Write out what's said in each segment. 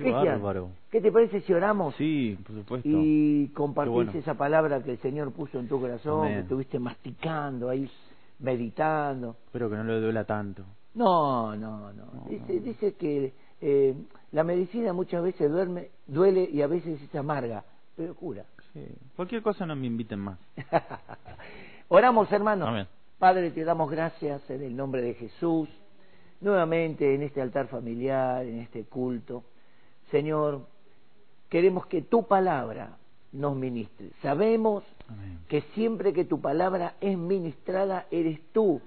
Qué Cristian, bárbaro. ¿qué te parece si oramos Sí, por supuesto. y compartís bueno. esa palabra que el Señor puso en tu corazón, Amén. que estuviste masticando ahí, meditando? Espero que no le duela tanto. No, no, no. No, Dice, no. dice que eh, la medicina muchas veces duerme, duele y a veces es amarga, pero cura. Sí. Cualquier cosa no me inviten más. Oramos, hermanos. Amén. Padre, te damos gracias en el nombre de Jesús, nuevamente en este altar familiar, en este culto. Señor, queremos que tu palabra nos ministre. Sabemos Amén. que siempre que tu palabra es ministrada, eres tú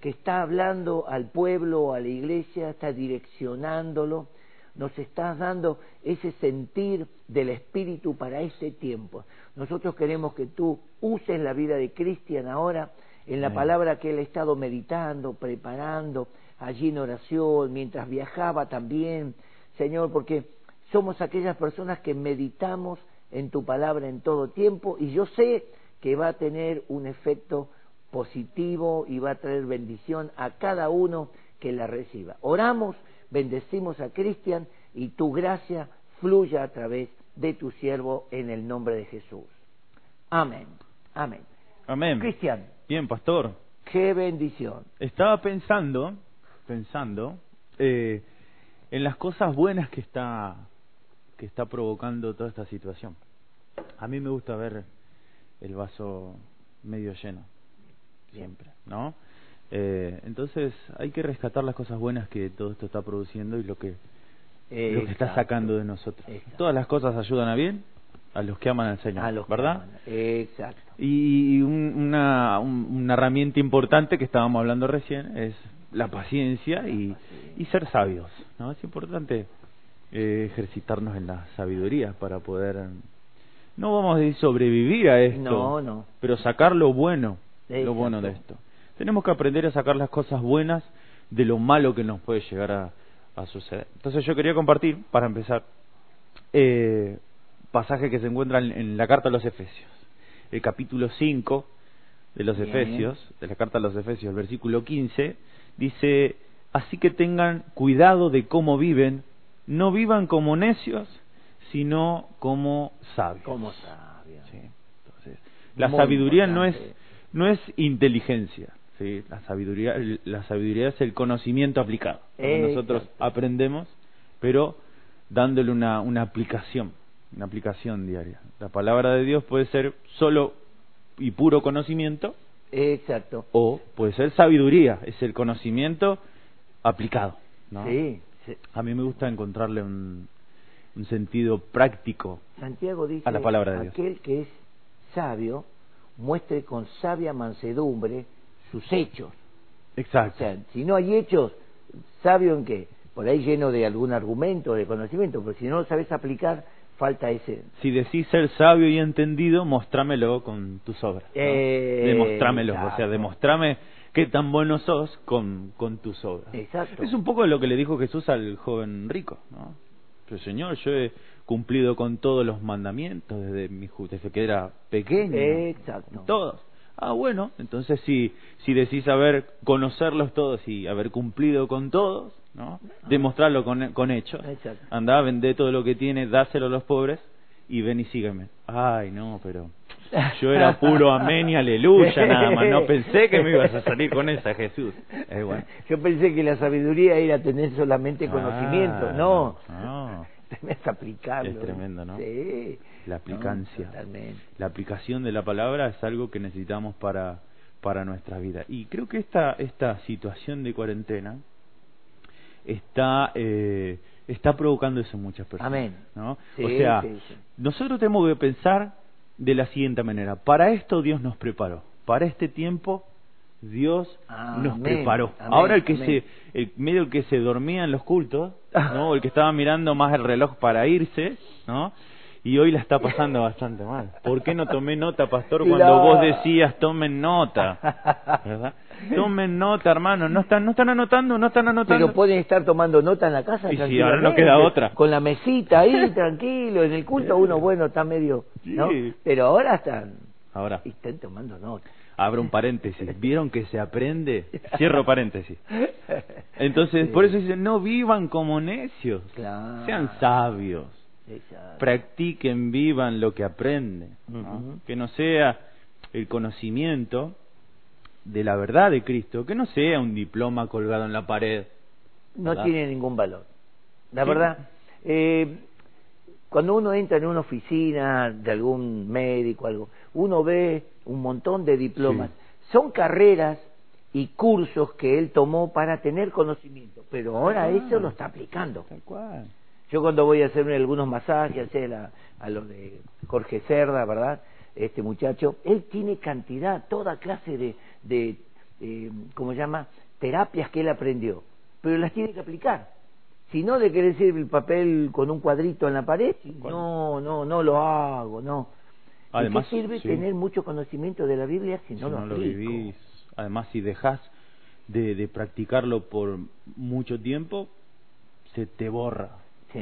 que está hablando al pueblo, a la iglesia, está direccionándolo, nos estás dando ese sentir del Espíritu para este tiempo. Nosotros queremos que tú uses la vida de Cristian ahora en la Amén. palabra que él ha estado meditando, preparando allí en oración, mientras viajaba también, Señor, porque somos aquellas personas que meditamos en tu palabra en todo tiempo y yo sé que va a tener un efecto positivo y va a traer bendición a cada uno que la reciba. Oramos, bendecimos a Cristian y tu gracia fluya a través de tu siervo en el nombre de Jesús. Amén. Amén. Amén. Cristian, Bien, pastor. qué bendición. Estaba pensando, pensando, eh, en las cosas buenas que está, que está provocando toda esta situación. A mí me gusta ver el vaso medio lleno, siempre, ¿no? Eh, entonces hay que rescatar las cosas buenas que todo esto está produciendo y lo que, lo que está sacando de nosotros. Exacto. Todas las cosas ayudan a bien a los que aman al Señor, A los que ¿verdad? aman. Exacto. Y un- una, un- una herramienta importante que estábamos hablando recién es la paciencia y, y ser sabios. ¿no? Es importante eh, ejercitarnos en la sabiduría para poder, no vamos a decir sobrevivir a esto, No, no. pero sacar lo bueno, lo bueno de esto. Tenemos que aprender a sacar las cosas buenas de lo malo que nos puede llegar a, a suceder. Entonces yo quería compartir, para empezar, eh, pasaje que se encuentra en, en la carta a los Efesios, el capítulo 5 de los Bien. Efesios, de la carta a los Efesios, el versículo 15, dice, así que tengan cuidado de cómo viven, no vivan como necios, sino como sabios. Como sabio. Sí. Entonces, la Muy sabiduría no es no es inteligencia, ¿sí? La sabiduría la sabiduría es el conocimiento aplicado. Nosotros aprendemos, pero dándole una una aplicación, una aplicación diaria. La palabra de Dios puede ser solo y puro conocimiento Exacto. o puede ser sabiduría, es el conocimiento aplicado, ¿no? Sí. A mí me gusta encontrarle un un sentido práctico Santiago dice, A la palabra de Dios. aquel que es sabio, muestre con sabia mansedumbre sus hechos. O Exacto. sea, si no hay hechos, ¿sabio en qué? Por ahí lleno de algún argumento, de conocimiento, pero si no lo sabes aplicar, falta ese... Si decís ser sabio y entendido, mostrámelo con tus obras. ¿no? Eh, Demostrámelo, o sea, demostrame qué tan bueno sos con, con tus obras. Exacto. Es un poco lo que le dijo Jesús al joven rico, ¿no? Pero Señor, yo he cumplido con todos los mandamientos desde, mi, desde que era pequeño. Exacto. Todos. Ah, bueno, entonces si, si decís haber conocerlos todos y haber cumplido con todos, ¿no? Demostrarlo con, con hechos. Exacto. Andá, vendé todo lo que tiene, dáselo a los pobres y ven y sígueme. Ay, no, pero yo era puro amén y aleluya nada más. No pensé que me ibas a salir con esa, Jesús. Eh, bueno. Yo pensé que la sabiduría era tener solamente conocimiento. Ah, no, no. tenés aplicarlo. Es tremendo, ¿no? Sí. La aplicancia. No. La aplicación de la palabra es algo que necesitamos para, para nuestra vida. Y creo que esta, esta situación de cuarentena está, eh, está provocando eso en muchas personas. Amén. ¿no? Sí, o sea, sí, sí. nosotros tenemos que pensar de la siguiente manera. Para esto Dios nos preparó. Para este tiempo Dios nos Amén, preparó. amén, Ahora el que amén. se, el medio el que se dormía en los cultos, ¿no? El que estaba mirando más el reloj para irse, ¿no? Y hoy la está pasando bastante mal. ¿Por qué no tomé nota, pastor, cuando Claro. vos decías tomen nota? ¿Verdad? Tomen nota, hermano. No están, no están anotando, no están anotando. Pero pueden estar tomando nota en la casa. Y sí, ahora no queda otra. Con la mesita ahí, tranquilo. En el culto uno, bueno, está medio... ¿no? Sí. Pero ahora están... Ahora, Están tomando nota. abro un paréntesis, ¿vieron que se aprende? Cierro paréntesis. Entonces, por eso dicen, no vivan como necios, sean sabios, practiquen, vivan lo que aprenden, que no sea el conocimiento de la verdad de Cristo, que no sea un diploma colgado en la pared. No tiene ningún valor. La verdad, eh, cuando uno entra en una oficina de algún médico, algo, uno ve un montón de diplomas. Son carreras y cursos que él tomó para tener conocimiento, pero ahora eso lo está aplicando. Tal cual. Yo cuando voy a hacerme algunos masajes, a, a los de Jorge Cerda, ¿verdad? Este muchacho, él tiene cantidad, toda clase de, de eh, ¿cómo se llama? Terapias que él aprendió, pero las tiene que aplicar. Si no, ¿de qué le sirve el papel con un cuadrito en la pared? No, no, no lo hago, no. Además, qué sirve tener mucho conocimiento de la Biblia si no, lo, vivís? Además, si dejas de, de, practicarlo por mucho tiempo, se te borra,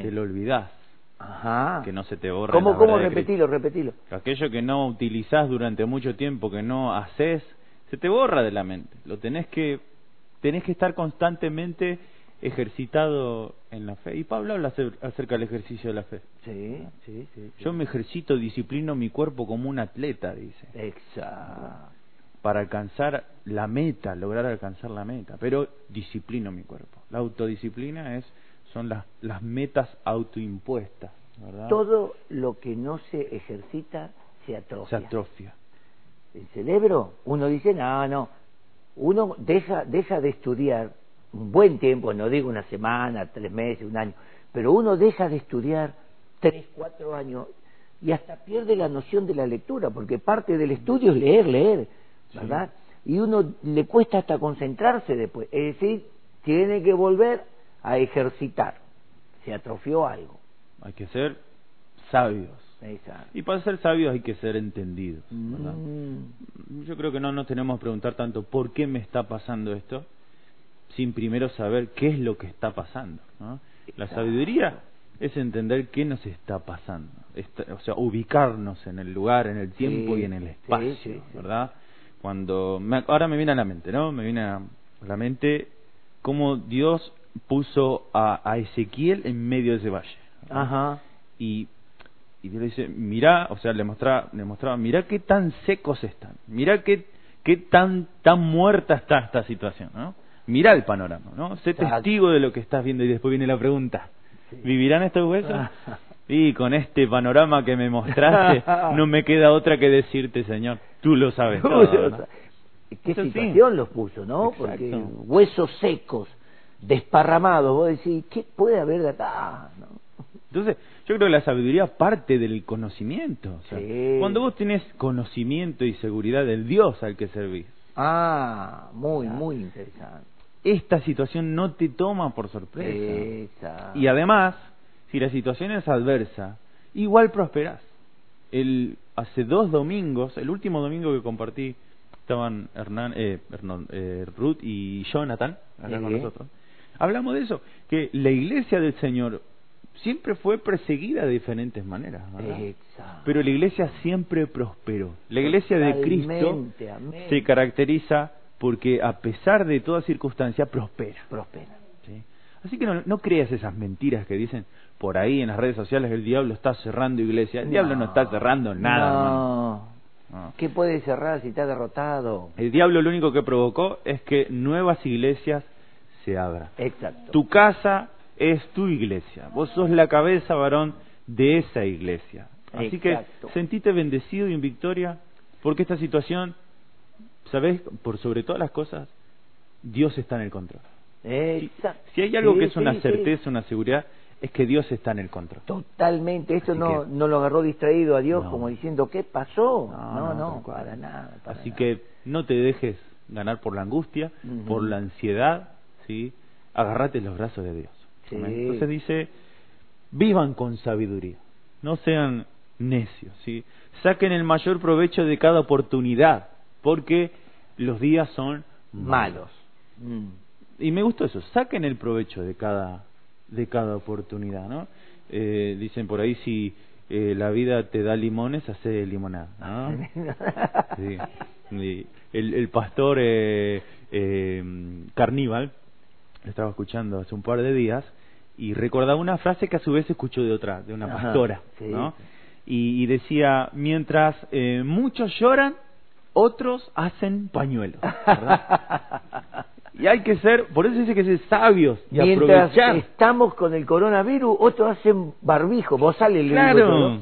te lo olvidás. Ajá. Que no se te borra. ¿Cómo, cómo? Repetilo, repetilo. Aquello que no utilizás durante mucho tiempo, que no haces, se te borra de la mente. Lo tenés que, tenés que estar constantemente ejercitado en la fe. Y Pablo habla acerca del ejercicio de la fe. Sí, sí, sí. Yo me ejercito, disciplino mi cuerpo como un atleta, dice. Exacto. Para alcanzar la meta, lograr alcanzar la meta. Pero disciplino mi cuerpo. La autodisciplina es son las, las metas autoimpuestas. ¿verdad? Todo lo que no se ejercita se atrofia. Se atrofia. El cerebro, uno dice, no, no. Uno deja, deja de estudiar un buen tiempo, no digo una semana, tres meses, un año, pero uno deja de estudiar tres, cuatro años y hasta pierde la noción de la lectura, porque parte del estudio es leer, leer, ¿verdad? Y uno le cuesta hasta concentrarse después, es decir, tiene que volver a ejercitar, se atrofió algo. Hay que ser sabios. Y para ser sabios hay que ser entendidos. Mm. Yo creo que no nos tenemos que preguntar tanto por qué me está pasando esto, sin primero saber qué es lo que está pasando. ¿no? La sabiduría es entender qué nos está pasando, o sea, ubicarnos en el lugar, en el tiempo y en el espacio, ¿verdad? Cuando ahora me viene a la mente, ¿no? Me viene a la mente cómo Dios puso a, a Ezequiel en medio de ese valle. Ajá. Y le dice, mira, o sea, le mostraba, le mostraba, mira qué tan secos están, mira qué, qué tan, tan muerta está esta situación, ¿no? Mira el panorama, ¿no? Sé testigo de lo que estás viendo y después viene la pregunta. ¿Vivirán estos huesos? Y con este panorama que me mostraste, no me queda otra que decirte, Señor. Tú lo sabes todo. ¿Qué situación los puso, no? Porque huesos secos, desparramados, vos decís, ¿qué puede haber de acá? Entonces, yo creo que la sabiduría parte del conocimiento. Cuando vos tenés conocimiento y seguridad del Dios al que servís. Ah, muy, muy interesante esta situación no te toma por sorpresa. Y además, si la situación es adversa, igual prosperás. El, hace dos domingos, el último domingo que compartí, estaban Hernán, eh, eh, Ruth y Jonathan acá con nosotros. Hablamos de eso, que la iglesia del Señor siempre fue perseguida de diferentes maneras, pero la iglesia siempre prosperó. La iglesia de Cristo se caracteriza porque a pesar de toda circunstancia prospera. Prospera. ¿sí? Así que no, creas esas mentiras que dicen por ahí en las redes sociales el diablo está cerrando iglesia. El diablo no está cerrando nada. No. ¿Qué puede cerrar si está derrotado? El diablo lo único que provocó es que nuevas iglesias se abran. Exacto. Tu casa es tu iglesia. Vos sos la cabeza, varón, de esa iglesia. Así que sentite bendecido y en victoria porque esta situación ¿Sabes? Por sobre todas las cosas, Dios está en el control. Si, hay algo que es una certeza, una seguridad, es que Dios está en el control. Totalmente. Esto no, no lo agarró distraído a Dios como diciendo, ¿qué pasó? No, no, para nada. Así que no te dejes ganar por la angustia, por la ansiedad, ¿sí? Agárrate los brazos de Dios. Entonces dice, vivan con sabiduría, no sean necios, ¿sí? Saquen el mayor provecho de cada oportunidad porque los días son malos. Mm. Y me gustó eso, saquen el provecho de cada, de cada oportunidad, ¿no? Eh, dicen por ahí si eh, la vida te da limones, hace limonada, ¿no? sí. Y el, el pastor eh, eh, Carníbal, lo estaba escuchando hace un par de días, y recordaba una frase que a su vez escuchó de otra, de una Ajá, pastora, sí. ¿no? Y, y decía, mientras eh, muchos lloran, otros hacen pañuelos, ¿verdad? Y hay que ser, por eso dice que ser sabios y Mientras aprovechar. estamos con el coronavirus, otros hacen barbijo, bozales le digo Claro. ¿no?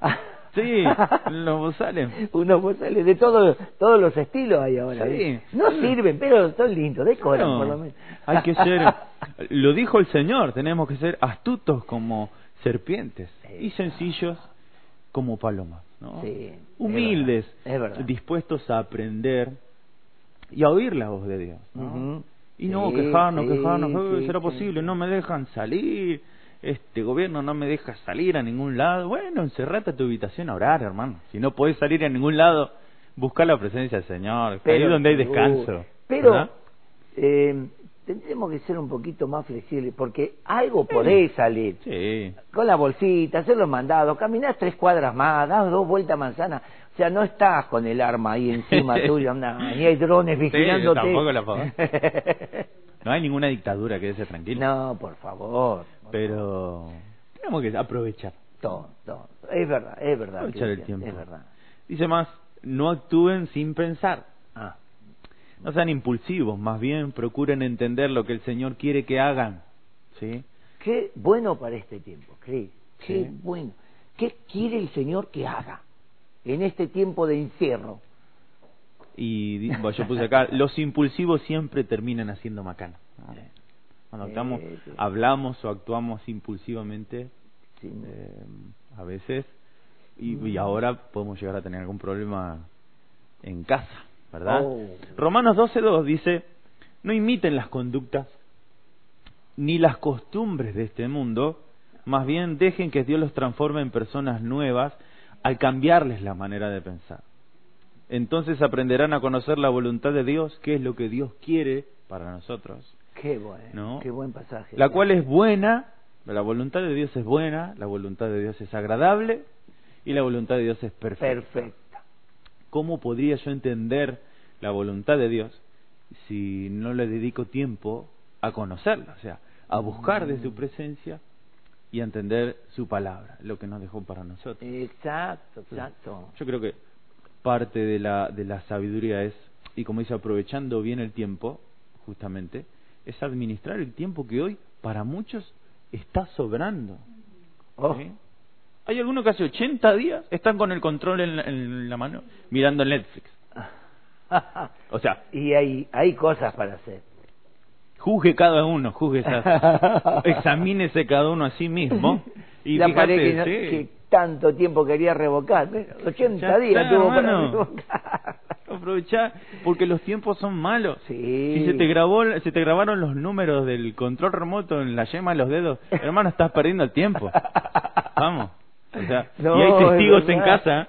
Sí, los bozales. Unos bozales de todos todos los estilos hay ahora. Sí. ¿eh? No sirven, pero son lindos, decoran por lo menos. Hay que ser, lo dijo el Señor, tenemos que ser astutos como serpientes y sencillos como palomas, ¿no? Sí, es Humildes, verdad, es verdad. dispuestos a aprender y a oír la voz de Dios, ¿no? Y no Sí, quejarnos, quejarnos, "Eh, sí, será posible, no me dejan salir, este gobierno no me deja salir a ningún lado. Bueno, encerrate a tu habitación a orar, hermano. Si no podés salir a ningún lado, busca la presencia del Señor, ahí Pero, es donde hay uh, descanso. Pero eh, tendremos que ser un poquito más flexibles, porque algo podés salir. Sí. Con la bolsita, hacer los mandados, caminás tres cuadras más, das dos vueltas a manzana. O sea, no estás con el arma ahí encima tuyo, no, ni hay drones vigilándote. tampoco la. No hay ninguna dictadura que sea tranquila. no, por favor. Pero tenemos que aprovechar. Todo, todo. Es verdad, es verdad. Aprovechar el tiempo. Es verdad. Dice más, no actúen sin pensar. Ah, No sean impulsivos, más bien procuren entender lo que el Señor quiere que hagan. ¿Sí? qué bueno para este tiempo, Cris. Qué Sí. bueno. ¿Qué quiere el Señor que haga en este tiempo de encierro? Y bueno, yo puse acá, los impulsivos siempre terminan haciendo macana. ¿no? Cuando Sí, sí. hablamos o actuamos impulsivamente, Sí. eh, a veces, y, y ahora podemos llegar a tener algún problema en casa, ¿verdad? Oh. Romanos 12.2 dice, no imiten las conductas ni las costumbres de este mundo, más bien dejen que Dios los transforme en personas nuevas al cambiarles la manera de pensar. Entonces aprenderán a conocer la voluntad de Dios, qué es lo que Dios quiere para nosotros, Qué bueno, ¿no? qué buen pasaje. la cual es buena, la voluntad de Dios es buena, la voluntad de Dios es agradable y la voluntad de Dios es perfecta. perfecta. ¿Cómo podría yo entender la voluntad de Dios si no le dedico tiempo a conocerla? O sea, a buscar de Mm. su presencia y a entender su palabra, lo que nos dejó para nosotros. Exacto, exacto. Yo creo que parte de la, de la sabiduría es, y como dice, aprovechando bien el tiempo, justamente, es administrar el tiempo que hoy para muchos está sobrando. Oh, ¿sí? Hay algunos que hace 80 días están con el control en la, en la mano mirando Netflix. O sea, y hay, hay cosas para hacer. juzgue cada uno, juzgue, examínese cada uno a sí mismo. Y la fíjate, que, no- sí. que tanto tiempo quería revocar. Bueno, 80 Ya días está, tuvo para mano. revocar. Aprovechá, porque los tiempos son malos. Sí. Si se te grabó, se te grabaron los números del control remoto en la yema de los dedos, hermano, estás perdiendo el tiempo. Vamos. O sea, No, y hay es testigos en casa.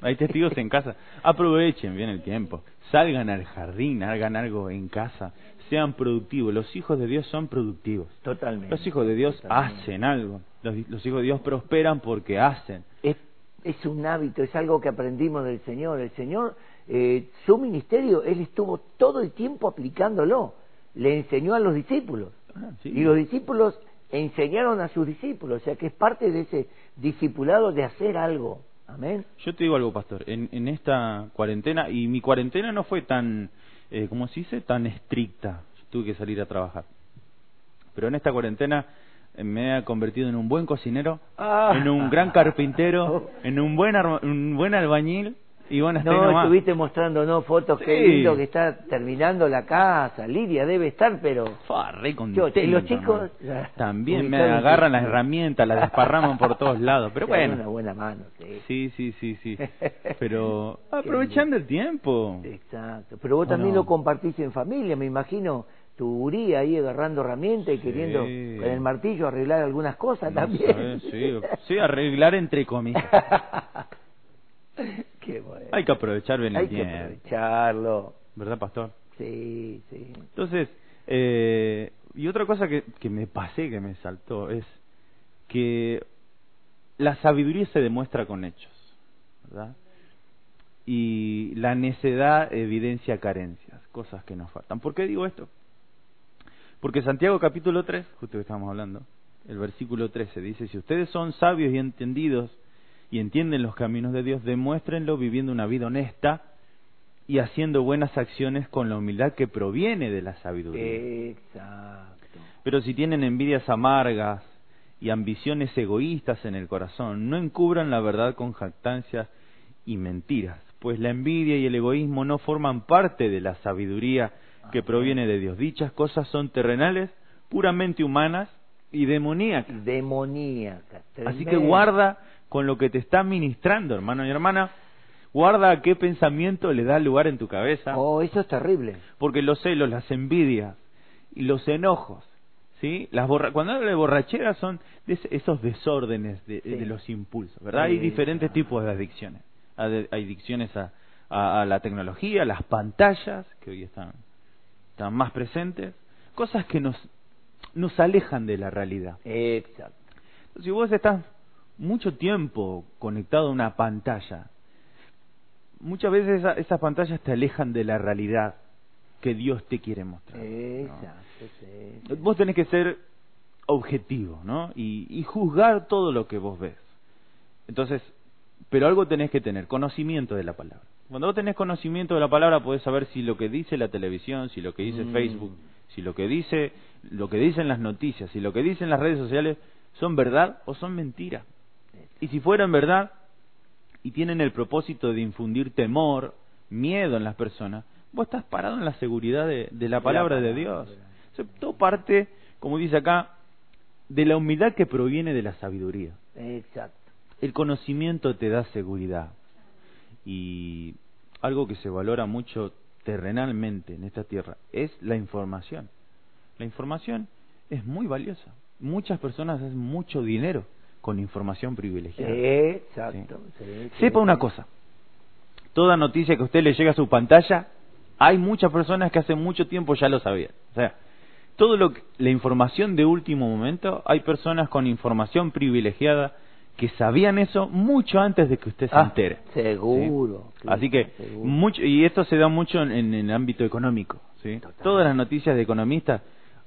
Hay testigos en casa. Aprovechen bien el tiempo. Salgan al jardín, hagan algo en casa. Sean productivos. Los hijos de Dios son productivos. Totalmente. Los hijos de Dios Totalmente. hacen algo. Los, los hijos de Dios prosperan porque hacen. Es, es un hábito, es algo que aprendimos del Señor. El Señor, eh, su ministerio, Él estuvo todo el tiempo aplicándolo. Le enseñó a los discípulos. Ah, sí. Y los discípulos enseñaron a sus discípulos. O sea que es parte de ese discipulado de hacer algo. Amén. Yo te digo algo, pastor. En, en esta cuarentena, y mi cuarentena no fue tan, eh, ¿cómo se dice? Tan estricta. Yo tuve que salir a trabajar. Pero en esta cuarentena eh, me he convertido en un buen cocinero, Ah. en un gran carpintero, en un buen, un buen albañil, y bueno, No, nomás. estuviste mostrándonos fotos, qué Sí. lindo que está terminando la casa. Lidia debe estar, pero... Fa, re contento, Yo, y los chicos... También me agarran las herramientas, las desparraman por todos lados. Pero bueno. una buena mano, sí. Sí, sí, sí, sí. Pero aprovechando el tiempo. Exacto. Pero vos ¿O también no? lo compartís en familia, me imagino. Tu Uri ahí agarrando herramientas y Sí. queriendo con el martillo arreglar algunas cosas No también. sabes, sí, sí, arreglar entre comillas. Qué bueno. Hay que aprovechar bien el Hay que tiempo. aprovecharlo. ¿Verdad, pastor? Sí, sí. Entonces, eh, y otra cosa que, que me pasé, que me saltó, es que la sabiduría se demuestra con hechos, ¿verdad? y la necedad evidencia carencias, cosas que nos faltan. ¿Por qué digo esto? Porque Santiago capítulo 3, justo que estamos hablando, el versículo 13 dice, si ustedes son sabios y entendidos y entienden los caminos de Dios, demuéstrenlo viviendo una vida honesta y haciendo buenas acciones con la humildad que proviene de la sabiduría. Exacto. Pero si tienen envidias amargas y ambiciones egoístas en el corazón, no encubran la verdad con jactancias y mentiras, pues la envidia y el egoísmo no forman parte de la sabiduría que proviene de Dios. Dichas cosas son terrenales, puramente humanas y. Demoníacas. Así que guarda con lo que te está ministrando, hermano y hermana. Guarda a qué pensamiento le da lugar en tu cabeza. Oh, eso es terrible. Porque los celos, las envidias y los enojos, ¿sí? Las borra Cuando hablo de borrachera son de esos desórdenes de, de los impulsos, ¿verdad? Hay diferentes tipos de adicciones. Hay adicciones a, a, a la tecnología, a las pantallas, que hoy están están más presentes, cosas que nos, nos alejan de la realidad. Exacto. Si vos estás mucho tiempo conectado a una pantalla, muchas veces esa, esas pantallas te alejan de la realidad que Dios te quiere mostrar. Exacto, Vos tenés que ser objetivo, ¿no? Y, y juzgar todo lo que vos ves. Entonces, pero algo tenés que tener, conocimiento de la palabra. Cuando vos tenés conocimiento de la palabra podés saber si lo que dice la televisión, si lo que dice Mm. Facebook, si lo que dice lo que dicen las noticias, si lo que dicen las redes sociales son verdad o son mentira. Y si fueran verdad y tienen el propósito de infundir temor, miedo en las personas, vos estás parado en la seguridad de, de la palabra de Dios. O sea, todo parte, como dice acá, de la humildad que proviene de la sabiduría. Exacto. El conocimiento te da seguridad. Y algo que se valora mucho terrenalmente en esta tierra es la información. La información es muy valiosa. Muchas personas hacen mucho dinero con información privilegiada. Exacto. sí, sí, Sepa una cosa. Toda noticia que a usted le llega a su pantalla, hay muchas personas que hace mucho tiempo ya lo sabían. O sea, todo lo que, la información de último momento, hay personas con información privilegiada que sabían eso mucho antes de que usted se Ah, entere. Seguro. ¿sí? Así que seguro. mucho y esto se da mucho en, en el ámbito económico, ¿sí? Todas las noticias de economistas,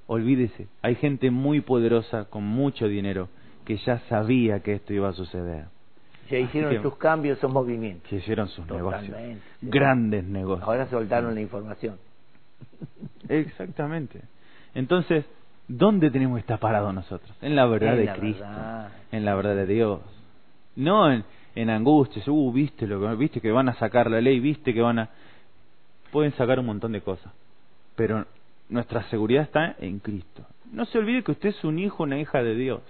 olvídese, hay gente muy poderosa con mucho dinero que ya sabía que esto iba a suceder. Ya hicieron que- sus cambios, sus movimientos. Que hicieron sus Totalmente, negocios, sí. grandes negocios. Ahora soltaron la información. Exactamente. Entonces, ¿dónde tenemos que estar parados nosotros? En la verdad En de la Cristo, verdad. en la verdad de Dios. No en, en angustias, uh, viste lo que viste que van a sacar la ley, viste que van a pueden sacar un montón de cosas, pero nuestra seguridad está en Cristo. No se olvide que usted es un hijo, una hija de Dios.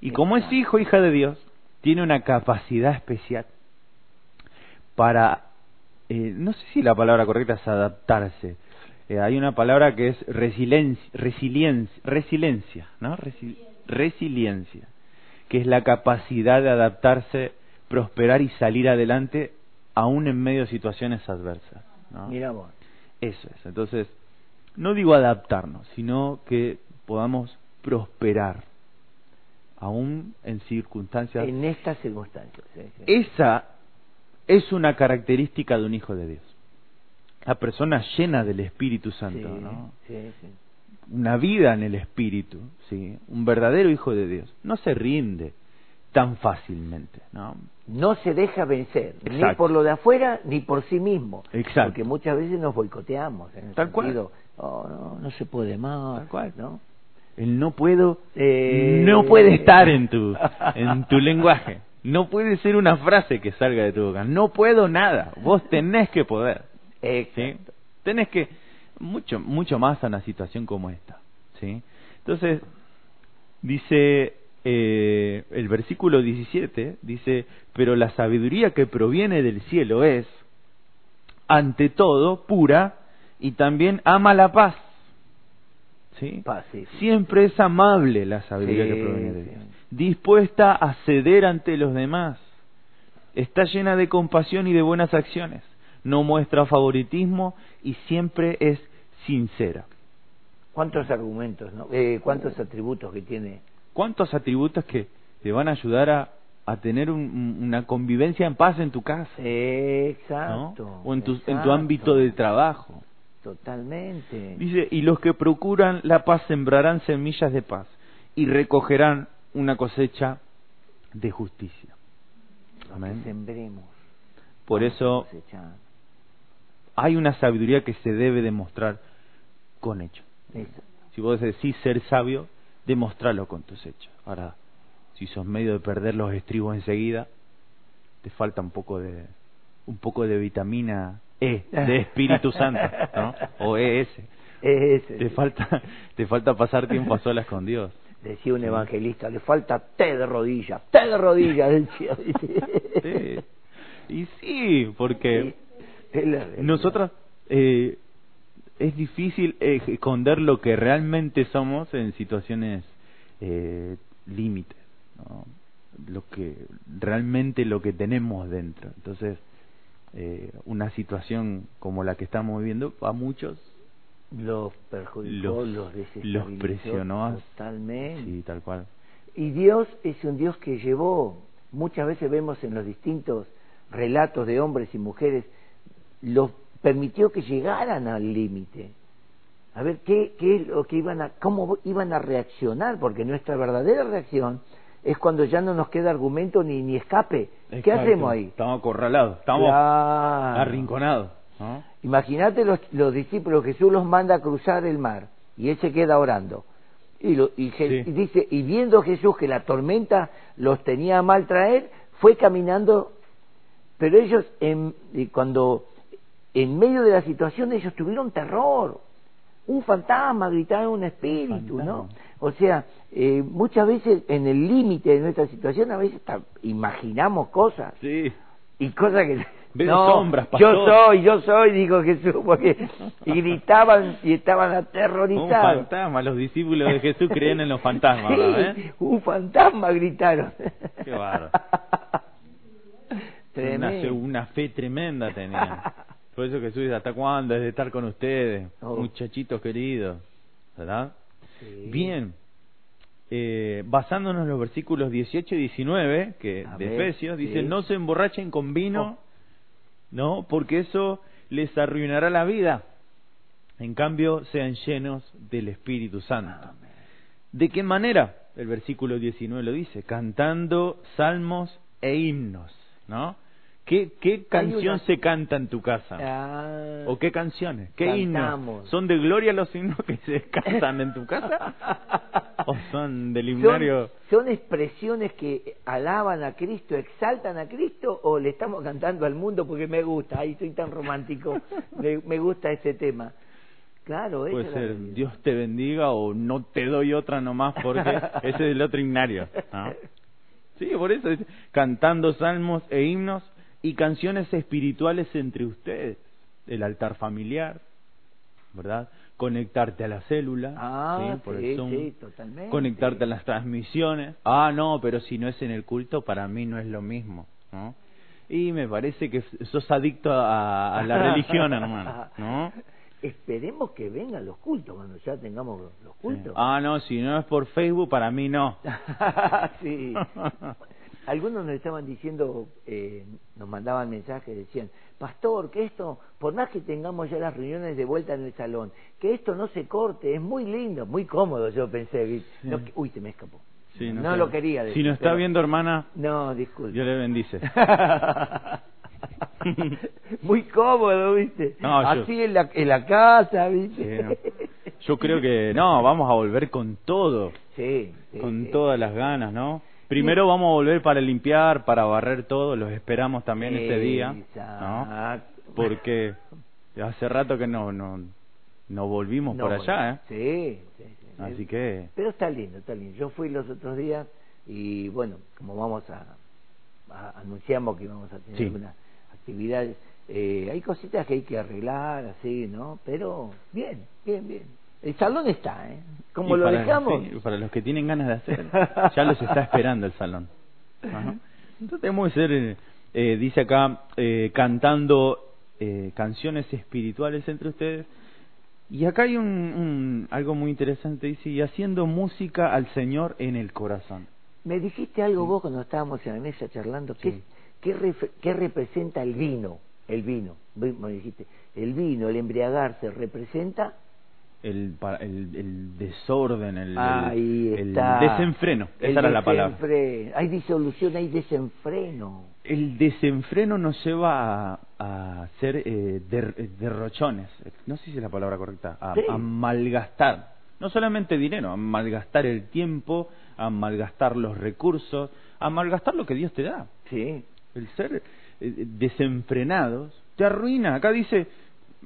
Y como es hijo, hija de Dios, tiene una capacidad especial para, eh, no sé si la palabra correcta es adaptarse. Eh, hay una palabra que es resiliencia, resiliencia, resiliencia, ¿no? Resi- resiliencia, que es la capacidad de adaptarse, prosperar y salir adelante aún en medio de situaciones adversas. ¿no? Mira vos. Eso es. Entonces, no digo adaptarnos, sino que podamos prosperar aún en circunstancias. En estas circunstancias. sí, sí. Esa es una característica de un hijo de Dios. La persona llena del Espíritu Santo, Sí, ¿no? sí, sí. Una vida en el Espíritu, ¿sí? Un verdadero hijo de Dios. No se rinde tan fácilmente, ¿no? No se deja vencer, ni por lo de afuera, ni por sí mismo. Exacto. Porque muchas veces nos boicoteamos. En el Tal cual. sentido, "Oh, no, no se puede más. Tal cual. ¿no? El no puedo Eh, no puede estar en tu en tu lenguaje. No puede ser una frase que salga de tu boca. No puedo nada. Vos tenés que poder. ¿Sí? Exacto. Tenés que mucho mucho más a una situación como esta, ¿sí? Entonces dice eh, el versículo 17 dice, "Pero la sabiduría que proviene del cielo es ante todo pura y también ama la paz." ¿Sí? Pacífico. Siempre es amable la sabiduría Sí, que proviene de sí. Dios. Dispuesta a ceder ante los demás. Está llena de compasión y de buenas acciones. No muestra favoritismo y siempre es sincera. ¿Cuántos argumentos, no? Eh, ¿Cuántos atributos que tiene? ¿Cuántos atributos que te van a ayudar a a tener un- una convivencia en paz en tu casa, ¿no? Exacto. O en tu, en tu ámbito de trabajo. Totalmente. Dice, y los que procuran la paz sembrarán semillas de paz y recogerán una cosecha de justicia. Amén. sembremos. Por eso cosechar. Hay una sabiduría que se debe demostrar con hechos. Si vos decís ser sabio, demostralo con tus hechos. Ahora, si sos medio de perder los estribos enseguida, te falta un poco de un poco de vitamina E, de Espíritu Santo, ¿no? O ES. Ese. Te falta te falta pasar tiempo a solas con Dios. Decía un evangelista, le falta té de rodillas, té de rodillas, decía. Sí. Y sí, porque Es. Nosotros eh, es difícil eh, esconder lo que realmente somos en situaciones eh, límites, ¿no? lo que realmente lo que tenemos dentro. Entonces, eh, una situación como la que estamos viviendo a muchos los perjudicó, los- los, los presionó totalmente. sí, tal cual. Y Dios es un Dios que llevó, muchas veces vemos en los distintos relatos de hombres y mujeres, los permitió que llegaran al límite. A ver qué, qué es lo que iban a, cómo iban a reaccionar, porque nuestra verdadera reacción es cuando ya no nos queda argumento ni, ni escape. ¿Qué Exacto. hacemos ahí? Estamos acorralados, estamos Claro. arrinconados. ¿no? Imagínate los, los discípulos, Jesús los manda a cruzar el mar y él se queda orando. Y, lo- y Je- Sí. y dice, y viendo Jesús que la tormenta los tenía a mal traer, fue caminando, pero ellos en, cuando en medio de la situación ellos tuvieron terror. Un fantasma, gritaron un espíritu, ¿no? O sea, eh, muchas veces en el límite de nuestra situación a veces imaginamos cosas Sí. y cosas que Ves no, sombras, yo soy, yo soy, dijo Jesús, porque y gritaban y estaban Un aterrorizados. fantasma, los discípulos de Jesús creen en los fantasmas, Sí, ¿verdad, eh? un fantasma gritaron. Qué bárbaro. Una, una fe tremenda tenían. Por eso Jesús dice, ¿hasta cuándo es de estar con ustedes, Oh. muchachitos queridos? ¿Verdad? Sí. Bien. Eh, basándonos en los versículos 18 y 19 que, A de ver, Efesios, dice, sí. no se emborrachen con vino, Oh. no, porque eso les arruinará la vida. En cambio, sean llenos del Espíritu Santo. ¿De qué manera? El versículo 19 lo dice, cantando salmos e himnos, ¿no? ¿Qué, qué canción una- se canta en tu casa? Ah, ¿O qué canciones? ¿Qué Cantamos. himnos? ¿Son de gloria los himnos que se cantan en tu casa? ¿O son del himnario? son expresiones que alaban a Cristo, exaltan a Cristo o le estamos cantando al mundo porque me gusta, ahí soy tan romántico, me, me gusta este tema. Claro, Puede ser. Dios te bendiga o no te doy otra nomás porque ese es el otro himnario. ¿no? Sí, por eso cantando salmos e himnos y canciones espirituales entre ustedes. El altar familiar, ¿verdad? Conectarte a la célula, Ah, por sí, el Zoom, sí, totalmente. conectarte a las transmisiones. Ah, no, pero si no es en el culto, para mí no es lo mismo, ¿no? Y me parece que sos adicto a, a la religión, hermano, ¿no? Esperemos que vengan los cultos cuando ya tengamos los cultos. Ah, no, si no es por Facebook, para mí no. sí. Algunos nos estaban diciendo, eh, nos mandaban mensajes, decían, pastor, que esto, por más que tengamos ya las reuniones de vuelta en el salón, que esto no se corte, es muy lindo, muy cómodo, yo pensé. Sí. No, que- uy, te me escapó. Sí, no lo quería decir. Si no está pero- viendo, hermana, No, disculpe. Dios le bendice. muy cómodo, ¿viste? No, yo- Así en la, en la casa, ¿viste? Sí, no. Yo creo que no, vamos a volver con todo, Sí, sí, con todas las ganas, ¿no? Primero vamos a volver para limpiar, para barrer todo, los esperamos también ese día, ¿no? Porque hace rato que no no, no volvimos No, por allá, ¿eh? Sí, sí, sí. Así que Pero está lindo, está lindo. Yo fui los otros días y bueno, como vamos a, a- anunciamos que íbamos a tener Sí. algunas actividades, eh, hay cositas que hay que arreglar, así, ¿no? Pero bien, bien, bien. El salón está, ¿eh? Como y lo para, dejamos. sí, para los que tienen ganas de hacer, ya los está esperando el salón. Ajá. Entonces tenemos que ser, eh, dice acá, eh, cantando eh, canciones espirituales entre ustedes. Y acá hay un, un- algo muy interesante, dice, y haciendo música al Señor en el corazón. Me dijiste algo vos cuando estábamos en la mesa charlando, ¿qué, Sí. qué, representa el vino? El vino, me dijiste, el vino, el embriagarse, representa El, el, el desorden, el, Ahí el está. desenfreno. el Esa era la palabra. Hay disolución, hay desenfreno. El desenfreno nos lleva a, a ser eh, der- eh, derrochones. No sé si es la palabra correcta. A, Sí. a malgastar. No solamente dinero, a malgastar el tiempo, a malgastar los recursos, a malgastar lo que Dios te da. Sí, El ser eh, desenfrenados te arruina. Acá dice,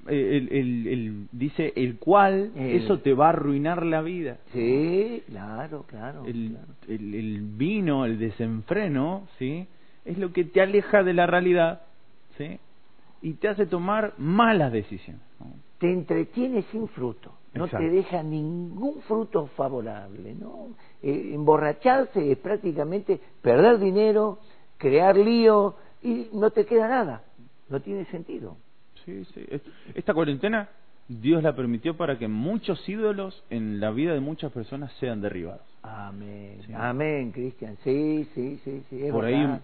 el, el- el- dice el cual, eso te va a arruinar la vida. sí, claro, claro. El, claro. el, el vino, el desenfreno, ¿sí? Es lo que te aleja de la realidad, ¿sí? Y te hace tomar malas decisiones. ¿no? Te entretiene sin fruto, no Exacto. te deja ningún fruto favorable, ¿no? Eh, emborracharse es prácticamente perder dinero, crear lío y no te queda nada, no tiene sentido. Sí, sí. Es- Esta cuarentena Dios la permitió para que muchos ídolos en la vida de muchas personas sean derribados. Amén, Sí. amén, Cristian, sí, sí, sí, sí. es Por ahí, verdad.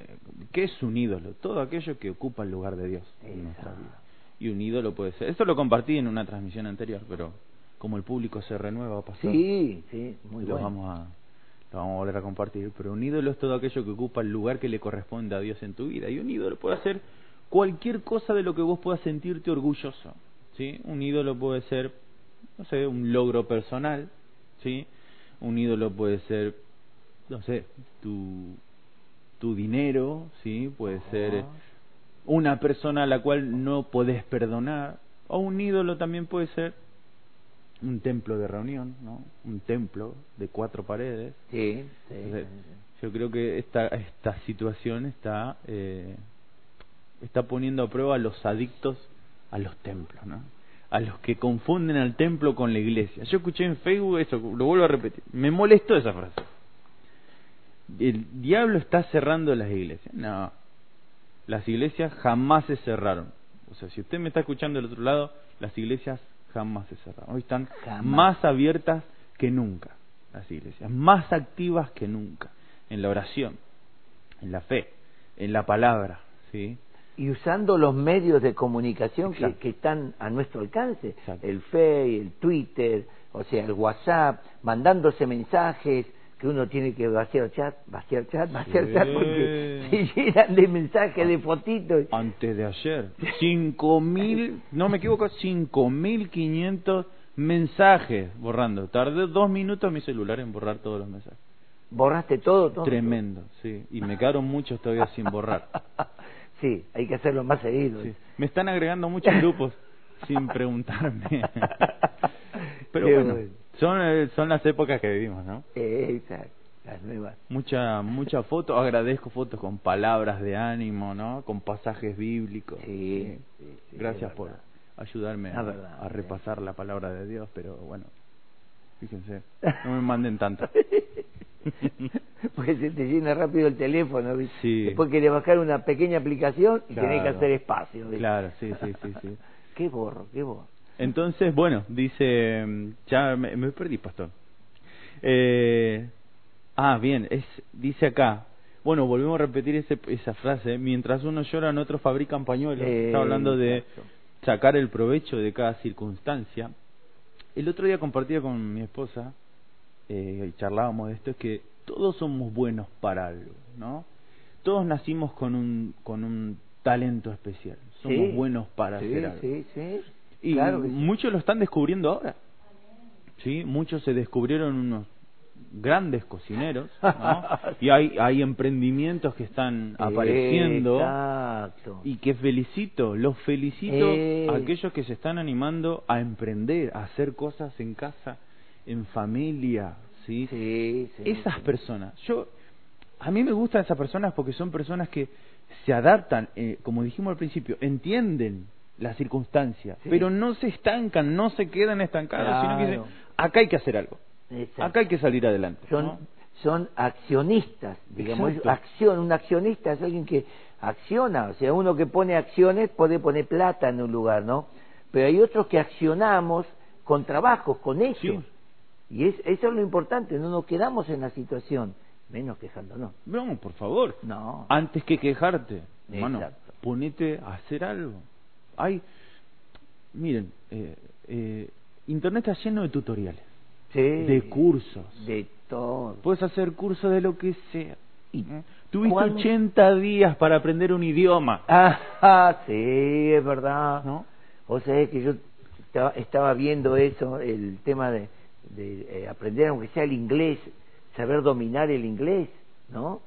eh, ¿qué es un ídolo? Todo aquello que ocupa el lugar de Dios en nuestra vida. Y un ídolo puede ser. Esto lo compartí en una transmisión anterior, pero como el público se renueva, pastor, Sí, sí, muy lo bueno. vamos a lo vamos a volver a compartir. Pero un ídolo es todo aquello que ocupa el lugar que le corresponde a Dios en tu vida. Y un ídolo puede ser cualquier cosa de lo que vos puedas sentirte orgulloso. ¿sí? Un ídolo puede ser, no sé, un logro personal. ¿sí? Un ídolo puede ser, no sé, tu, tu dinero. ¿sí? Puede ser una persona a la cual no podés perdonar. O un ídolo también puede ser un templo de reunión, ¿no? Un templo de cuatro paredes. Sí, sí, Entonces, sí, sí. Yo creo que esta, esta situación está, eh, está poniendo a prueba a los adictos a los templos, ¿no? A los que confunden al templo con la iglesia. Yo escuché en Facebook eso, lo vuelvo a repetir. Me molestó esa frase. El diablo está cerrando las iglesias. No, las iglesias jamás se cerraron. O sea, si usted me está escuchando del otro lado, las iglesias jamás se cerraron. Hoy están Jamás. más abiertas que nunca las iglesias, más activas que nunca en la oración, en la fe, en la palabra, ¿sí? Y usando los medios de comunicación que, están a nuestro alcance, Exacto. el Face, el Twitter, o sea, el WhatsApp, mandándose mensajes que uno tiene que vaciar chat, vaciar chat, vaciar Sí. chat, porque se llenan de mensajes, de fotitos. Antes de ayer, cinco mil, no me equivoco, cinco mil quinientos mensajes borrando. Tardé dos minutos mi celular en borrar todos los mensajes. ¿Borraste todo? todo? Tremendo, sí. Y me quedaron muchos todavía sin borrar. sí, hay que hacerlo más seguido. Sí. Me están agregando muchos grupos sin preguntarme. Pero bueno, bueno. son, eh, son las épocas que vivimos, ¿no? Eh, Exacto, las nuevas. Mucha, mucha foto, agradezco fotos con palabras de ánimo, ¿no? Con pasajes bíblicos. Sí, sí, sí, Gracias por ayudarme a, verdad, a repasar la palabra de Dios, pero bueno, fíjense, no me manden tanto. Porque se te llena rápido el teléfono. Sí. Después querés bajar una pequeña aplicación y tenés que Claro. hacer espacio. ¿viste? Claro, sí, sí, sí, sí. Qué borro, qué borro. Entonces, bueno, dice, ya me, me perdí, pastor. Eh, ah, bien, es, dice acá, bueno, volvemos a repetir ese, esa frase, mientras unos lloran, otros fabrican pañuelos. Eh, Está hablando de sacar el provecho de cada circunstancia. El otro día compartía con mi esposa, eh, y charlábamos de esto, es que todos somos buenos para algo, ¿no? Todos nacimos con un, con un talento especial, somos Sí, buenos para sí, hacer algo. Sí, sí, Y Claro que sí. muchos lo están descubriendo ahora. Sí, muchos se descubrieron unos grandes cocineros, ¿no? Y hay hay emprendimientos que están apareciendo Exacto. y que felicito, los felicito Eh. a aquellos que se están animando a emprender, a hacer cosas en casa, en familia, ¿sí? Sí, sí. esas sí. personas, yo a mí me gustan esas personas porque son personas que se adaptan, eh, como dijimos al principio, entienden las circunstancias, pero no se estancan, no se quedan estancados, sino que dicen, acá hay que hacer algo, Exacto. acá hay que salir adelante. son, ¿no? son accionistas, digamos, Exacto. acción, un accionista es alguien que acciona, o sea, uno que pone acciones puede poner plata en un lugar, ¿no? Pero hay otros que accionamos con trabajos, con hechos. Sí. Y es, eso es lo importante, no nos quedamos en la situación, menos quejándonos. No, por favor. No. Antes que quejarte, hermano, Exacto. ponete a hacer algo. Hay, miren, eh, eh, Internet está lleno de tutoriales, Sí. de cursos. De todo. Puedes hacer cursos de lo que sea. Y ¿eh? Tuviste ¿cuándo? 80 días para aprender un idioma, Ah, sí, es verdad. ¿no? O sea, es que yo estaba, estaba viendo eso, el tema de, de eh, aprender, aunque sea el inglés, saber dominar el inglés, ¿no?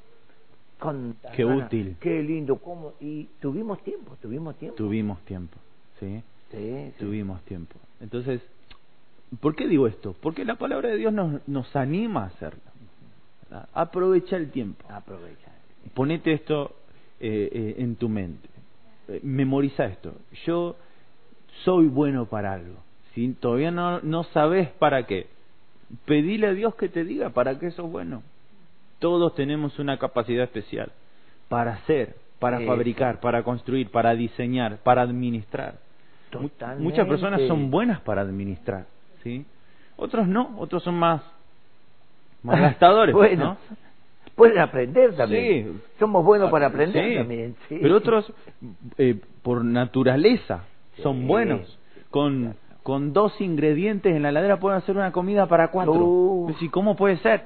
Con Qué útil. Qué lindo, cómo. Y tuvimos tiempo, tuvimos tiempo. Tuvimos tiempo, ¿sí? Sí, sí. Tuvimos tiempo. Entonces, ¿por qué digo esto? Porque la palabra de Dios nos, nos anima a hacerlo. ¿verdad? Aprovecha el tiempo. Aprovecha. Ponete esto eh, eh, en tu mente. Eh, memoriza esto. Yo soy bueno para algo. Si todavía no, no sabes para qué, pedile a Dios que te diga para qué sos bueno. Todos tenemos una capacidad especial para hacer, para Eso. fabricar, para construir, para diseñar, para administrar. Totalmente. Muchas personas son buenas para administrar, ¿sí? Otros no, otros son más, más gastadores, bueno, ¿no? pueden aprender también. Sí. Somos buenos para aprender Sí, también. sí. Pero otros, eh, por naturaleza, son buenos. Con, con dos ingredientes en la heladera pueden hacer una comida para cuatro. Uh. Es decir, ¿cómo puede ser?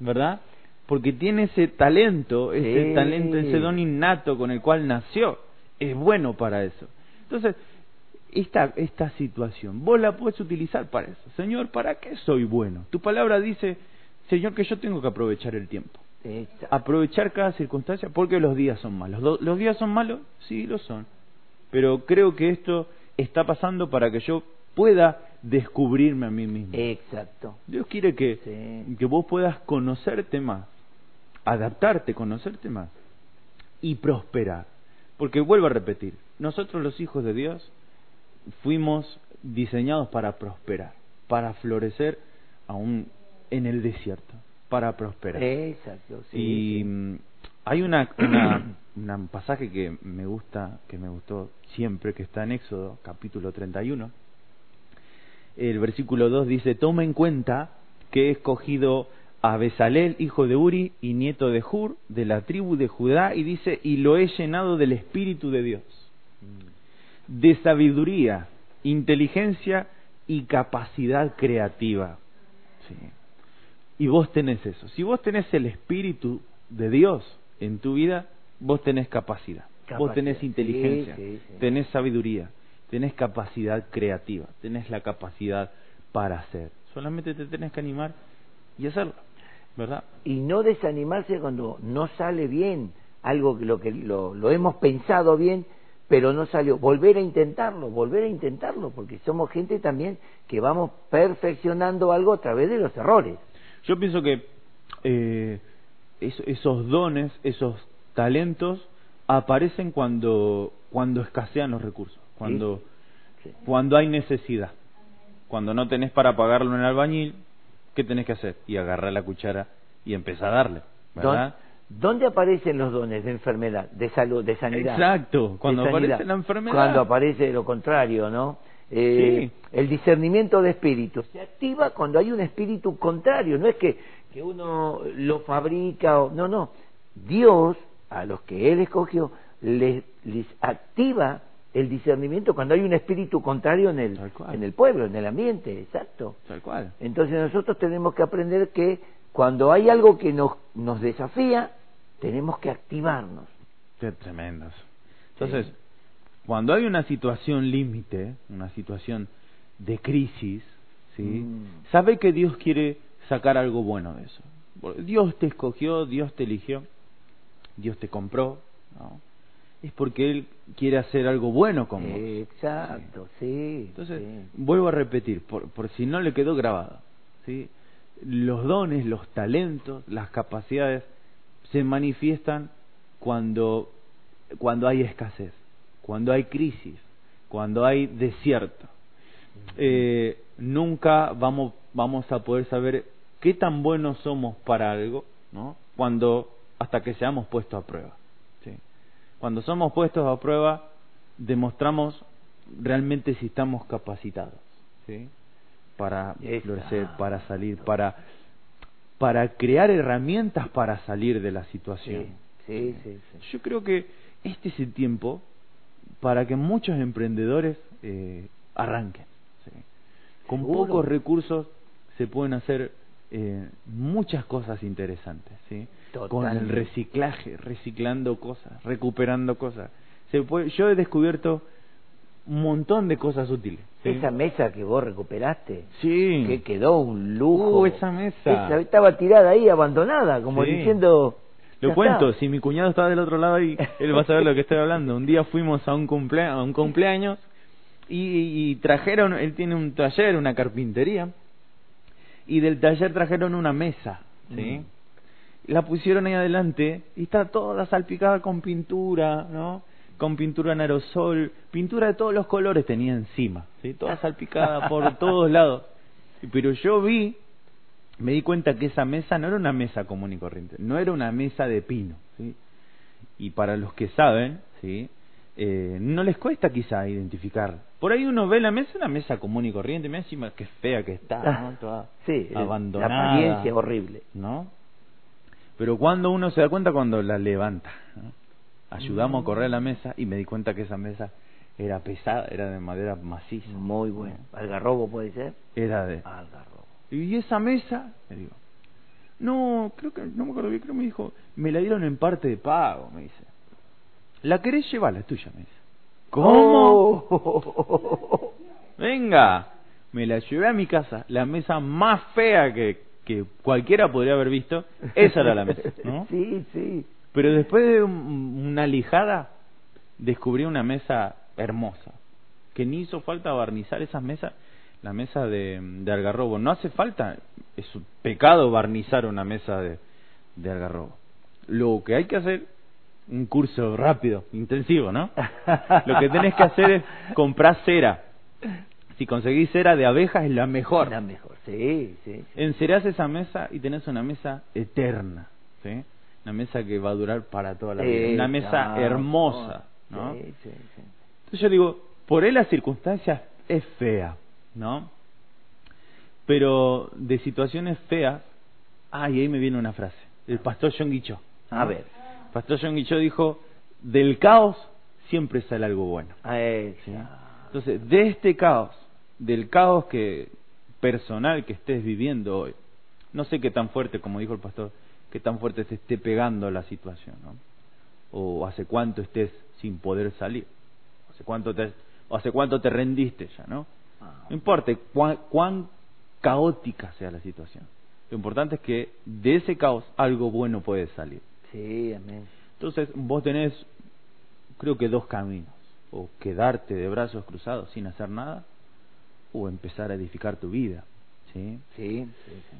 ¿Verdad? Porque tiene ese talento, ese talento, ese don innato con el cual nació. Es bueno para eso. Entonces, esta, esta situación, vos la puedes utilizar para eso. Señor, ¿para qué soy bueno? Tu palabra dice, Señor, que yo tengo que aprovechar el tiempo aprovechar cada circunstancia porque los días son malos. ¿Lo- ¿Los días son malos? Sí, lo son. Pero creo que esto está pasando para que yo pueda descubrirme a mí mismo. Exacto. Dios quiere que, Sí. que vos puedas conocerte más, adaptarte, conocerte más y prosperar. Porque vuelvo a repetir, nosotros los hijos de Dios fuimos diseñados para prosperar, para florecer aún en el desierto, para prosperar. Exacto. Sí, y sí. mm, hay una, una, una- un pasaje que me gusta, que me gustó siempre, que está en Éxodo, capítulo 31. El versículo 2 dice, toma en cuenta que he escogido a Besalel, hijo de Uri y nieto de Hur, de la tribu de Judá, y dice, y lo he llenado del Espíritu de Dios, de sabiduría, inteligencia y capacidad creativa. Sí. Y vos tenés eso. Si vos tenés el Espíritu de Dios en tu vida, vos tenés capacidad. Vos tenés inteligencia, Sí, sí, sí. tenés sabiduría, tenés capacidad creativa, tenés la capacidad para hacer. Solamente te tenés que animar y hacerlo, ¿verdad? y no desanimarse cuando no sale bien algo que lo que lo, lo hemos pensado bien pero no salió volver a intentarlo volver a intentarlo porque somos gente también que vamos perfeccionando algo a través de los errores Yo pienso que eh, es- esos dones, esos talentos aparecen cuando cuando escasean los recursos, cuando Sí. cuando hay necesidad, cuando no tenés para pagarlo en el albañil, ¿qué tenés que hacer? Y agarrar la cuchara y empezar a darle, ¿verdad? ¿Dó- ¿Dónde aparecen los dones de enfermedad, de salud, de sanidad? Exacto, cuando aparece la enfermedad. Cuando aparece lo contrario, ¿no? Eh, El discernimiento de espíritus se activa cuando hay un espíritu contrario, no es que, que uno lo fabrica, o, no, no. Dios, a los que Él escogió, les, les activa el discernimiento cuando hay un espíritu contrario en el, en el pueblo, en el ambiente, exacto. Tal cual. Entonces nosotros tenemos que aprender que cuando hay algo que nos, nos desafía, tenemos que activarnos. Qué tremendos. Entonces, cuando hay una situación límite, una situación de crisis, ¿sí? Mm. Sabe que Dios quiere sacar algo bueno de eso. Dios te escogió, Dios te eligió, Dios te compró, ¿no? Es porque Él quiere hacer algo bueno con vos. Exacto, sí. Entonces, sí. vuelvo a repetir, por, por si no le quedó grabado, ¿sí? los dones, los talentos, las capacidades se manifiestan cuando, cuando hay escasez, cuando hay crisis, cuando hay desierto. Eh, nunca vamos, vamos a poder saber qué tan buenos somos para algo, ¿no? Cuando, hasta que seamos puestos a prueba. Cuando somos puestos a prueba, demostramos realmente si estamos capacitados, ¿sí? Para florecer, para salir, para para crear herramientas para salir de la situación. Sí, sí, sí. Yo creo que este es el tiempo para que muchos emprendedores eh, arranquen. Con Seguro. pocos recursos se pueden hacer eh, muchas cosas interesantes. ¿sí? Con el reciclaje, reciclando cosas, recuperando cosas. Se puede, yo he descubierto un montón de cosas útiles. ¿sí? Esa mesa que vos recuperaste, Sí. que quedó un lujo. Uh, esa mesa. Esa estaba tirada ahí, abandonada, como Sí. diciendo... Lo cuento, está. si mi cuñado está del otro lado ahí, él va a saber lo que estoy hablando. Un día fuimos a un, cumplea- a un cumpleaños y, y trajeron, él tiene un taller, una carpintería, y del taller trajeron una mesa, ¿sí? La pusieron ahí adelante y está toda salpicada con pintura, ¿no? Con pintura en aerosol, pintura de todos los colores tenía encima, ¿sí? Toda salpicada por todos lados. Pero yo vi me di cuenta que esa mesa no era una mesa común y corriente, no era una mesa de pino, ¿sí? Y para los que saben, ¿sí? Eh, no les cuesta quizá identificar. Por ahí uno ve la mesa, una mesa común y corriente, mira encima qué fea que está, ¿no? Toda Sí, abandonada. la apariencia es horrible. ¿no? Pero cuando uno se da cuenta cuando la levanta, ¿no? ayudamos a correr la mesa y me di cuenta que esa mesa era pesada, era de madera maciza, Muy bueno. ¿Algarrobo puede ser? era de Algarrobo. y esa mesa, le digo, no, creo que, no me acuerdo bien, creo que me dijo, me la dieron en parte de pago, me dice. ¿La querés llevar? La tuya, me dice. ¿Cómo? Oh. Venga, me la llevé a mi casa, la mesa más fea que, que cualquiera podría haber visto, esa era la mesa, ¿no? Sí, sí. Pero después de un- una lijada, descubrí una mesa hermosa, que ni hizo falta barnizar esas mesas, la mesa de, de algarrobo. No hace falta, es un pecado barnizar una mesa de, de algarrobo. Lo que hay que hacer, un curso rápido, intensivo, ¿no? Lo que tenés que hacer es comprar cera. Si conseguís cera de abejas es la mejor. La mejor. Sí, sí. Encerás esa mesa y tenés una mesa eterna, ¿sí? Una mesa que va a durar para toda la vida. Una mesa hermosa, ¿no? Sí, sí, sí. Entonces yo digo, por ahí las circunstancias es fea, ¿no? Pero de situaciones feas, ay, ahí me viene una frase. El pastor John Guichó. ¿no? A ver. El pastor John Guichó dijo, del caos siempre sale algo bueno. A ver. ¿sí? Entonces, de este caos, del caos que personal que estés viviendo hoy, no sé qué tan fuerte, como dijo el pastor, qué tan fuerte te esté pegando la situación, ¿no? O hace cuánto estés sin poder salir, hace cuánto te, o hace cuánto te rendiste ya, ¿no? Ah. No importa cuán, cuán caótica sea la situación. Lo importante es que de ese caos algo bueno puede salir. Sí, amén. Entonces, vos tenés, creo que dos caminos. O quedarte de brazos cruzados sin hacer nada, o empezar a edificar tu vida. ¿sí? Sí, sí, sí.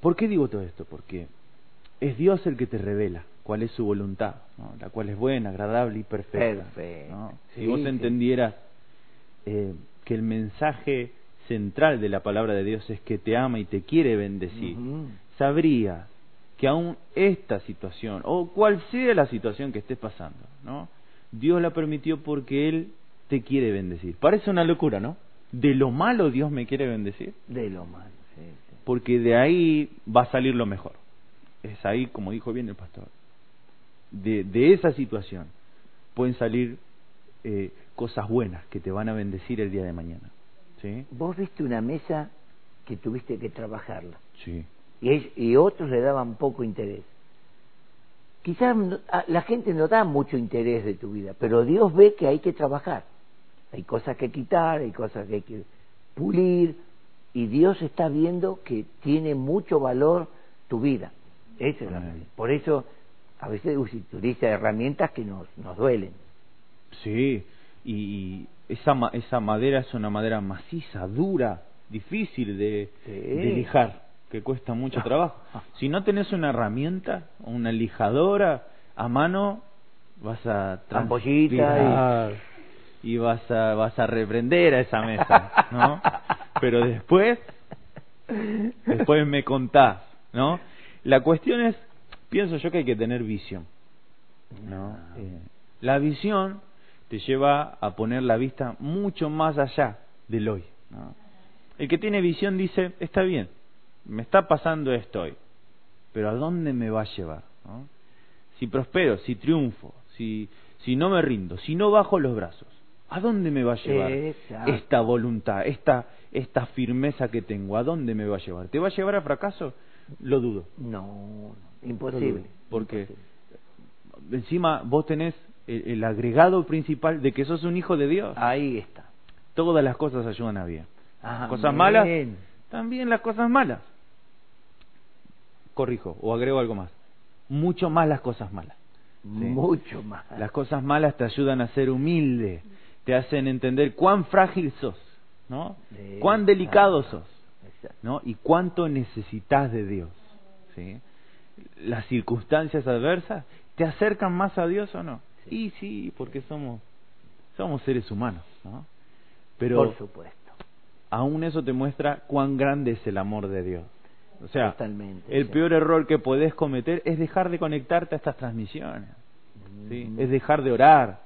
¿Por qué digo todo esto? Porque es Dios el que te revela cuál es su voluntad, ¿no? la cual es buena, agradable y perfecta. Perfecto. ¿no? Si vos entendieras eh, que el mensaje central de la palabra de Dios es que te ama y te quiere bendecir, Ujú. sabrías que aún esta situación, o cual sea la situación que estés pasando, ¿no? Dios la permitió porque Él te quiere bendecir. Parece una locura, ¿no? De lo malo Dios me quiere bendecir, De lo malo. Sí, sí. porque de ahí va a salir lo mejor. Es ahí, como dijo bien el pastor, de, de esa situación pueden salir eh, cosas buenas que te van a bendecir el día de mañana. ¿Sí? Vos viste una mesa que tuviste que trabajarla Sí. y, y otros le daban poco interés. Quizás la gente no da mucho interés de tu vida, pero Dios ve que hay que trabajar. Hay cosas que quitar, hay cosas que hay que pulir, y Dios está viendo que tiene mucho valor tu vida. Esa es la. Por eso a veces utiliza herramientas que nos, nos duelen. Sí, y, esa, esa madera es una madera maciza, dura, difícil de, Sí. de lijar, que cuesta mucho trabajo. Si no tenés una herramienta, una lijadora a mano, vas a Ampollita y- y vas a, vas a reprender a esa mesa, ¿no? Pero después, después me contás, ¿no? La cuestión es, pienso yo que hay que tener visión, ¿no? Ah. Eh, la visión te lleva a poner la vista mucho más allá del hoy, ¿no? El que tiene visión dice, está bien, me está pasando esto hoy, pero ¿a dónde me va a llevar? ¿no? Si prospero, si triunfo, si, si no me rindo, si no bajo los brazos, ¿a dónde me va a llevar Exacto. esta voluntad, esta, esta firmeza que tengo? ¿A dónde me va a llevar? ¿Te va a llevar a fracaso? Lo dudo. No, imposible. dudo, porque imposible. encima vos tenés el, el agregado principal de que sos un hijo de Dios. Ahí está. Todas las cosas ayudan a bien. Amén. Cosas malas, también las cosas malas. Corrijo, o agrego algo más. Mucho más las cosas malas. Sí. Mucho más. Las cosas malas te ayudan a ser humilde, te hacen entender cuán frágil sos, ¿no? Sí, Cuán delicado sos. ¿no? Y cuánto necesitas de Dios, ¿sí? Las circunstancias adversas te acercan más a Dios o no? Sí. Y sí, porque somos somos seres humanos, ¿no? Pero Por supuesto. aún eso te muestra cuán grande es el amor de Dios. O sea, Totalmente, el sí. peor error que podés cometer es dejar de conectarte a estas transmisiones. ¿sí? Mm. Es dejar de orar,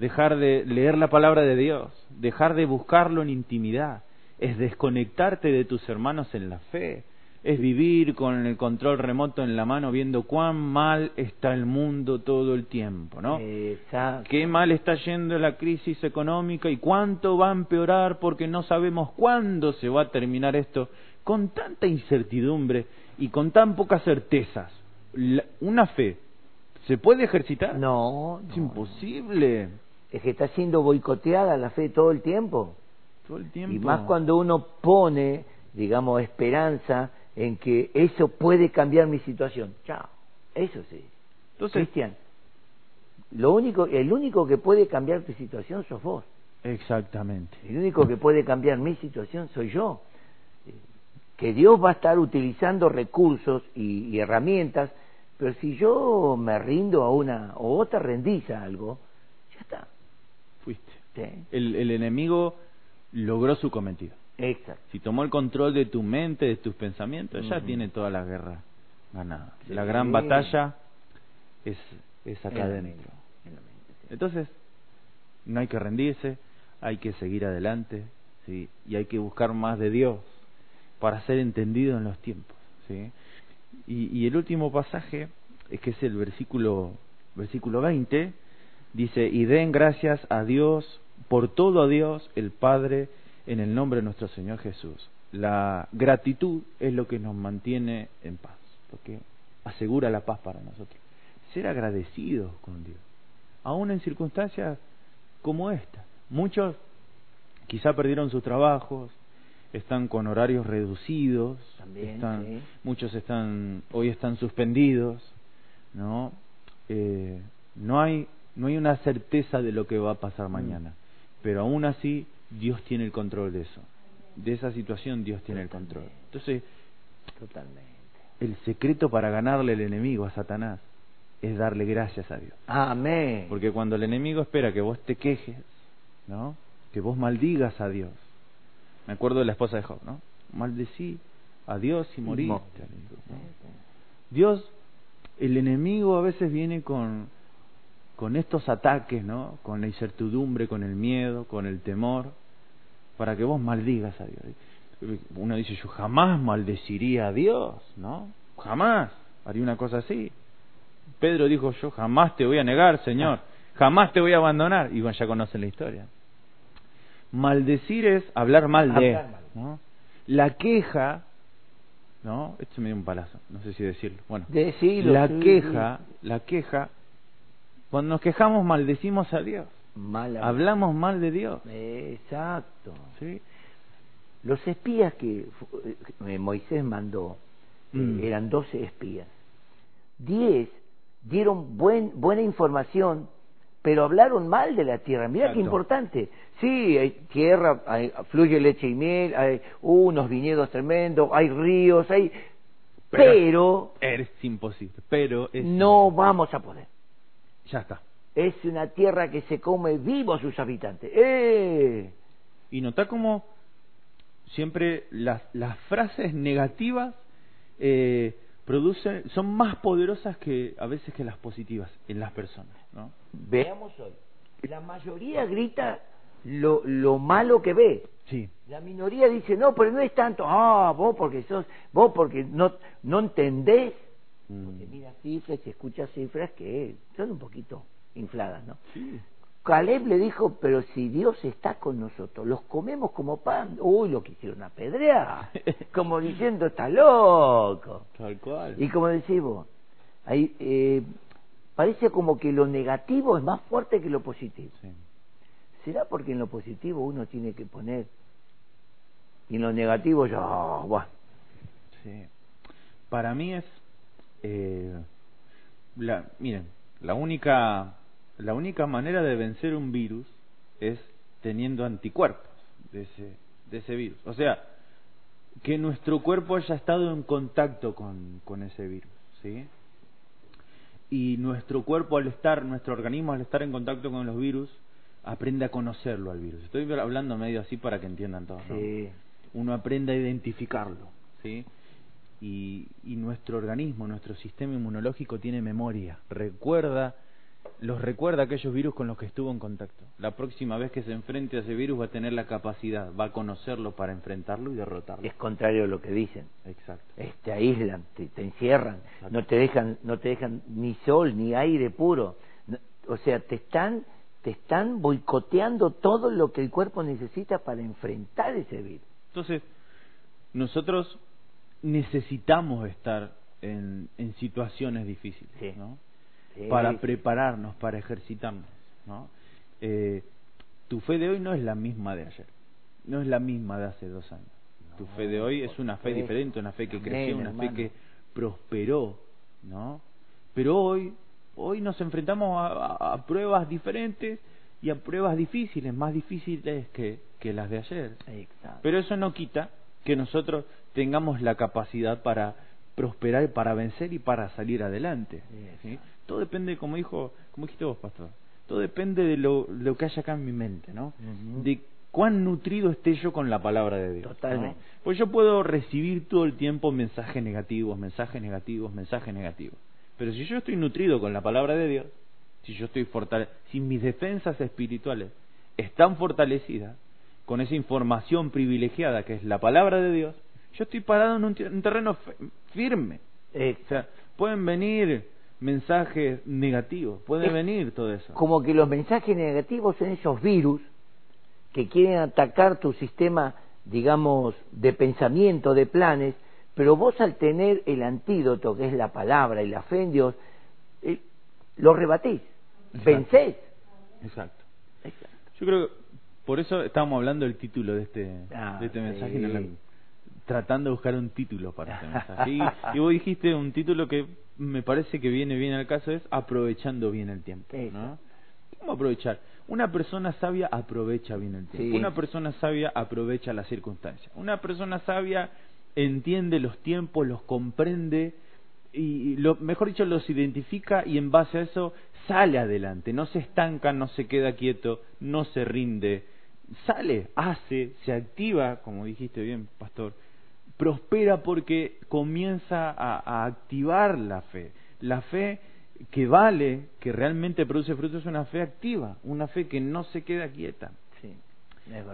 dejar de leer la palabra de Dios, dejar de buscarlo en intimidad, es desconectarte de tus hermanos en la fe, es vivir con el control remoto en la mano viendo cuán mal está el mundo todo el tiempo, ¿no? Exacto. Qué mal está yendo la crisis económica y cuánto va a empeorar porque no sabemos cuándo se va a terminar esto con tanta incertidumbre y con tan pocas certezas. La- una fe, ¿se puede ejercitar? No, Es imposible. Es que está siendo boicoteada la fe todo el tiempo. Todo el tiempo. Y más cuando uno pone, digamos, esperanza en que eso puede cambiar mi situación. Chao. Eso sí. Entonces, Cristian, lo único, el único que puede cambiar tu situación sos vos. exactamente. El único que puede cambiar mi situación soy yo. Eh, Que Dios va a estar utilizando recursos y, y herramientas, pero si yo me rindo a una o vos te rendís a algo, ya está. Fuiste. ¿sí? El, el enemigo logró su cometido. Exacto. Si tomó el control de tu mente, de tus pensamientos, ya tiene toda la guerra ganada. Sí. La gran batalla es, es acá adentro. Entonces, no hay que rendirse, hay que seguir adelante, ¿sí? Y hay que buscar más de Dios para ser entendido en los tiempos, ¿sí? Y, y el último pasaje, es que es el versículo, versículo 20, dice, y den gracias a Dios, por todo a Dios, el Padre, en el nombre de nuestro Señor Jesús. La gratitud es lo que nos mantiene en paz, porque asegura la paz para nosotros. Ser agradecidos con Dios aún en circunstancias como esta. Muchos quizá perdieron sus trabajos, están con horarios reducidos, También, están, sí. muchos están hoy están suspendidos, ¿no? Eh, no hay no hay una certeza de lo que va a pasar Mm. mañana, pero aún así Dios tiene el control de eso. De esa situación Dios tiene el control. Entonces, Totalmente. el secreto para ganarle al enemigo a Satanás es darle gracias a Dios. Amén. Porque cuando el enemigo espera que vos te quejes, ¿no? Que vos maldigas a Dios. Me acuerdo de la esposa de Job, ¿no? Maldecí a Dios y moriste. Mo- le dijo, ¿no? Dios, el enemigo a veces viene con, con estos ataques, ¿no? Con la incertidumbre, con el miedo, con el temor, para que vos maldigas a Dios. Uno dice, yo jamás maldeciría a Dios, ¿no? Jamás haría una cosa así. Pedro dijo, yo jamás te voy a negar, Señor, jamás te voy a abandonar. Y bueno, ya conocen la historia. Maldecir es hablar mal de. ¿no? La queja, ¿no? Esto me dio un palazo, no sé si decirlo. Bueno, Decilo, la sí, queja, la queja, cuando nos quejamos maldecimos a Dios, hablamos mal de Dios, Exacto. ¿sí? Los espías que eh, Moisés mandó eh, Mm. eran 12 espías. 10 dieron buen, buena información, pero hablaron mal de la tierra. Mira qué importante. Sí, hay tierra, hay- fluye leche y miel, hay unos viñedos tremendos, hay ríos, hay... Pero, es imposible, pero es no vamos a poder. Ya está. Es una tierra que se come vivo a sus habitantes. ¡Eh! Y nota como siempre las, las frases negativas eh, producen, son más poderosas que a veces que las positivas en las personas, ¿no? Veamos hoy. La mayoría grita lo, lo malo que ve. Sí, La minoría dice, no, pero no es tanto. Ah, vos porque sos, vos porque no, no entendés. Porque mira cifras y escucha cifras que son un poquito infladas, ¿no? Sí. Caleb le dijo, pero si Dios está con nosotros, los comemos como pan. Uy, lo quisieron apedrear. como diciendo, está loco. Tal cual. Y como decís vos, ahí, eh, parece como que lo negativo es más fuerte que lo positivo. Sí. ¿Será porque en lo positivo uno tiene que poner y en lo negativo ya, bueno, Sí. Para mí es, eh, la, miren, la única, la única manera de vencer un virus es teniendo anticuerpos de ese, de ese virus. O sea, que nuestro cuerpo haya estado en contacto con, con ese virus, ¿sí? Y nuestro cuerpo al estar, nuestro organismo al estar en contacto con los virus, aprende a conocerlo al virus. Estoy hablando medio así para que entiendan todo. ¿no? sí, uno aprende a identificarlo, ¿sí? Y, y nuestro organismo, nuestro sistema inmunológico tiene memoria, recuerda, los recuerda aquellos virus con los que estuvo en contacto. La próxima vez que se enfrente a ese virus va a tener la capacidad, va a conocerlo para enfrentarlo y derrotarlo. es contrario a lo que dicen. Exacto. Eh, Te aíslan, te, te encierran, Exacto. no te dejan, no te dejan ni sol ni aire puro. No- o sea, te están, te están boicoteando todo lo que el cuerpo necesita para enfrentar ese virus. Entonces, nosotros necesitamos estar en, en situaciones difíciles, Sí. ¿no? Sí, para prepararnos, para ejercitarnos. ¿no? Eh, tu fe de hoy no es la misma de ayer, no es la misma de hace dos años. tu fe de hoy es una fe diferente, una fe que Amén, creció, una hermano. fe que prosperó, ¿no? Pero hoy, hoy nos enfrentamos a, a- a pruebas diferentes y a pruebas difíciles, más difíciles que, que las de ayer. Exacto. Pero eso no quita que nosotros tengamos la capacidad para prosperar, para vencer y para salir adelante. Sí. Todo depende, como dijo, como dijiste vos, pastor, todo depende de lo, lo que haya acá en mi mente, ¿no? De cuán nutrido esté yo con la palabra de Dios. Totalmente. ¿no? Pues yo puedo recibir todo el tiempo mensajes negativos, mensajes negativos, mensajes negativos. Pero si yo estoy nutrido con la palabra de Dios, si yo estoy fortale si mis defensas espirituales están fortalecidas con esa información privilegiada que es la palabra de Dios, yo estoy parado en un, un terreno firme. O sea, pueden venir mensajes negativos, puede Es venir todo eso. Como que los mensajes negativos son esos virus que quieren atacar tu sistema, digamos, de pensamiento, de planes, pero vos al tener el antídoto, que es la palabra y la fe en Dios, eh, lo rebatís, Exacto. vencés. Exacto. Exacto. Yo creo que por eso estábamos hablando del título de este, Ah, de este mensaje, no la- tratando de buscar un título para este mensaje. Y, y vos dijiste un título que me parece que viene bien al caso, es aprovechando bien el tiempo. ¿no? ¿Cómo aprovechar? Una persona sabia aprovecha bien el tiempo. Sí. Una persona sabia aprovecha las circunstancias. Una persona sabia entiende los tiempos, los comprende y lo, mejor dicho, los identifica y en base a eso sale adelante. No se estanca, no se queda quieto, no se rinde. Sale, hace, se activa, como dijiste bien, pastor, prospera porque comienza a, a activar la fe. La fe que vale, que realmente produce frutos, es una fe activa, una fe que no se queda quieta. Sí.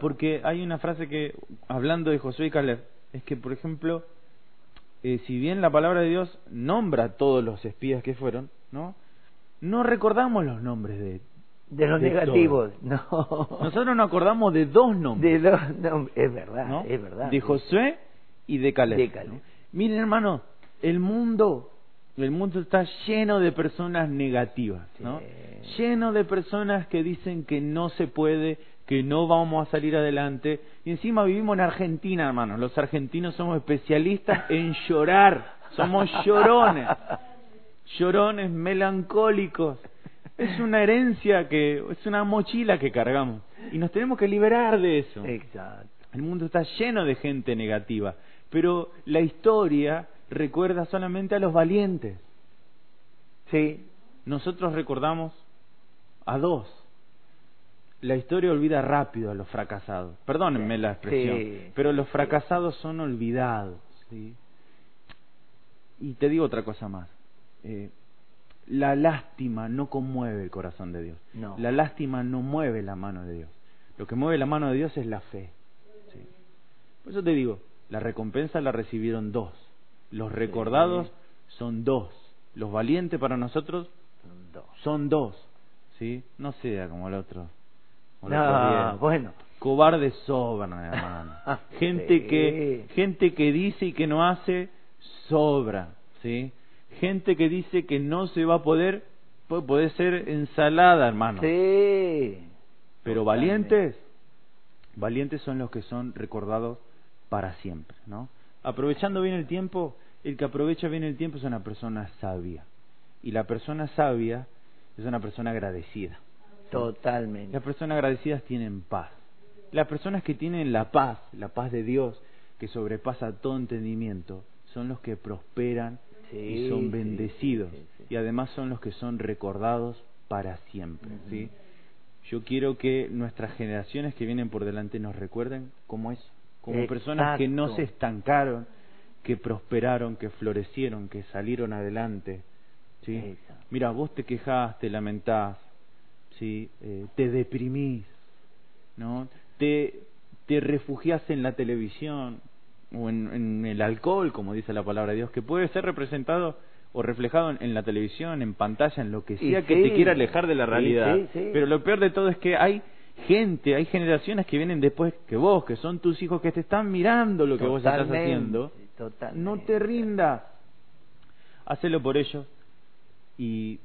Porque hay una frase que, hablando de Josué y Caleb, es que, por ejemplo, eh, si bien la palabra de Dios nombra a todos los espías que fueron, ¿no? No recordamos los nombres de... de los de negativos, no. Nosotros nos acordamos de dos nombres, De no, es verdad, ¿no? es verdad. De. Josué y de Caleb. De Caleb. ¿no? Miren, hermano, el mundo, el mundo está lleno de personas negativas, ¿no? Sí. Lleno de personas que dicen que no se puede, que no vamos a salir adelante. Y encima vivimos en Argentina, hermano. Los argentinos somos especialistas en llorar. Somos llorones. Llorones melancólicos. Es una herencia que, es una mochila que cargamos. Y nos tenemos que liberar de eso. Exacto. El mundo está lleno de gente negativa, pero la historia recuerda solamente a los valientes. Sí, Nosotros recordamos a dos. La historia olvida rápido a los fracasados. Perdónenme la expresión, Sí. pero los fracasados son olvidados. ¿sí? Y te digo otra cosa más. Eh, la lástima no conmueve el corazón de Dios. No. La lástima no mueve la mano de Dios. Lo que mueve la mano de Dios es la fe. Por eso te digo, la recompensa la recibieron dos. Los recordados son dos. Los valientes para nosotros Son dos. ¿sí? No sea como el otro. como el No, otro bueno. Cobardes sobran, hermano. gente Sí. que gente que dice y que no hace sobra, ¿sí? Gente que dice que no se va a poder puede, puede ser ensalada, hermano. Sí. Pero valientes, valientes son los que son recordados para siempre, ¿no? Aprovechando bien el tiempo, el que aprovecha bien el tiempo es una persona sabia. Y la persona sabia es una persona agradecida. Totalmente. Las personas agradecidas tienen paz. Las personas que tienen la paz, la paz de Dios, que sobrepasa todo entendimiento, son los que prosperan Sí, y son bendecidos. sí, sí. Y además son los que son recordados para siempre. ¿sí? Yo quiero que nuestras generaciones que vienen por delante nos recuerden como eso, como personas que no se estancaron, que prosperaron, que florecieron, que salieron adelante. ¿sí? Exacto. Mira, vos te quejás, te lamentás, ¿sí? Eh, te deprimís, ¿no? Te, te refugias en la televisión o en, en el alcohol, como dice la palabra de Dios, que puede ser representado o reflejado en, en la televisión, en pantalla, en lo que Y sea que sí. te quiera alejar de la realidad. sí, sí. Pero lo peor de todo es que hay gente, hay generaciones que vienen después que vos, que son tus hijos, que te están mirando lo que vos estás haciendo. totalmente. No te rindas. Hacelo por ellos y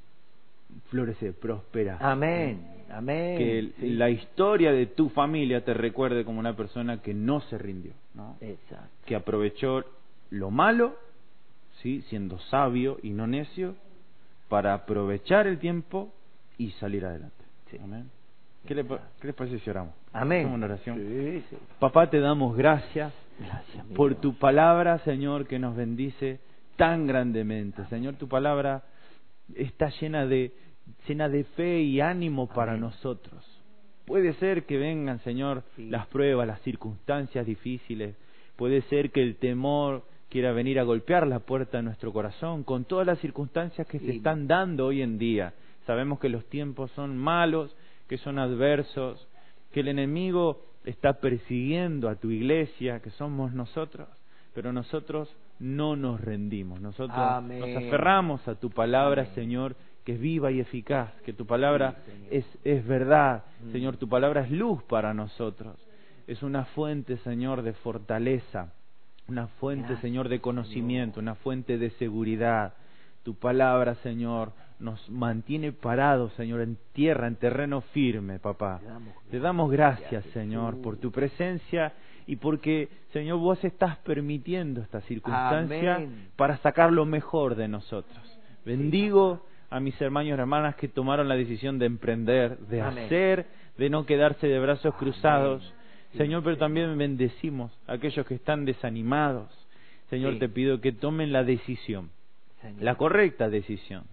florece, prospera. Amén. Amén. Que Sí. la historia de tu familia te recuerde como una persona que no se rindió, ¿no? Exacto. que aprovechó lo malo, sí, siendo sabio y no necio, para aprovechar el tiempo y salir adelante. Sí. Amén. ¿Qué, le, pa- ¿Qué les parece si oramos? Amén. Una oración. Sí, sí. Papá, te damos gracias por tu palabra, Señor, que nos bendice tan grandemente. Señor, tu palabra está llena de llena de fe y ánimo para nosotros. Puede ser que vengan, Señor, Sí. las pruebas, las circunstancias difíciles. Puede ser que el temor quiera venir a golpear la puerta de nuestro corazón con todas las circunstancias que se están dando hoy en día. Sabemos que los tiempos son malos, que son adversos, que el enemigo está persiguiendo a tu iglesia, que somos nosotros, pero nosotros no nos rendimos, nosotros Amén. nos aferramos a tu palabra, Amén. Señor, que es viva y eficaz, que tu palabra Sí, es, es verdad, Mm. Señor, tu palabra es luz para nosotros, es una fuente, Señor, de fortaleza, una fuente, Gracias, Señor, de conocimiento, una fuente de seguridad. Tu palabra, Señor, nos mantiene parados, Señor, en tierra, en terreno firme, papá. Te damos Te damos gracias, Señor, por tu presencia y porque, Señor, vos estás permitiendo esta circunstancia Amén. para sacar lo mejor de nosotros. Bendigo a mis hermanos y hermanas que tomaron la decisión de emprender, de Amén. hacer, de no quedarse de brazos cruzados. Sí, Señor, pero también bendecimos a aquellos que están desanimados. Señor, Sí. te pido que tomen la decisión, Señor. la correcta decisión,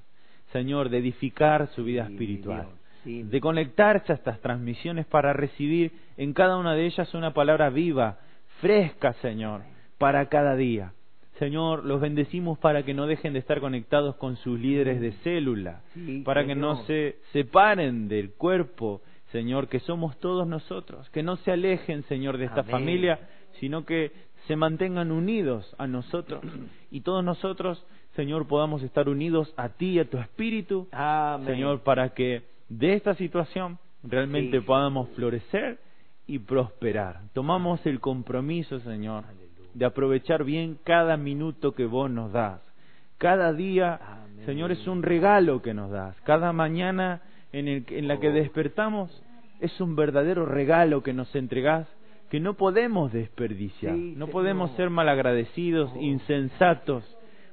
Señor, de edificar su vida Sí, espiritual. Sí, de conectarse a estas transmisiones para recibir en cada una de ellas una palabra viva, fresca, Señor, para cada día. Señor, los bendecimos para que no dejen de estar conectados con sus líderes de célula, Sí, para que no se separen del cuerpo, Señor, que somos todos nosotros, que no se alejen, Señor, de esta Amén. familia, sino que se mantengan unidos a nosotros y todos nosotros, Señor, podamos estar unidos a ti y a tu espíritu, Amén. Señor, para que de esta situación realmente Sí. podamos florecer y prosperar. Tomamos el compromiso, Señor, de aprovechar bien cada minuto que vos nos das. Cada día, Amén. Señor, es un regalo que nos das. Cada mañana en, el, en la que Oh. despertamos es un verdadero regalo que nos entregás que no podemos desperdiciar. Sí, no podemos ser malagradecidos, Oh. insensatos,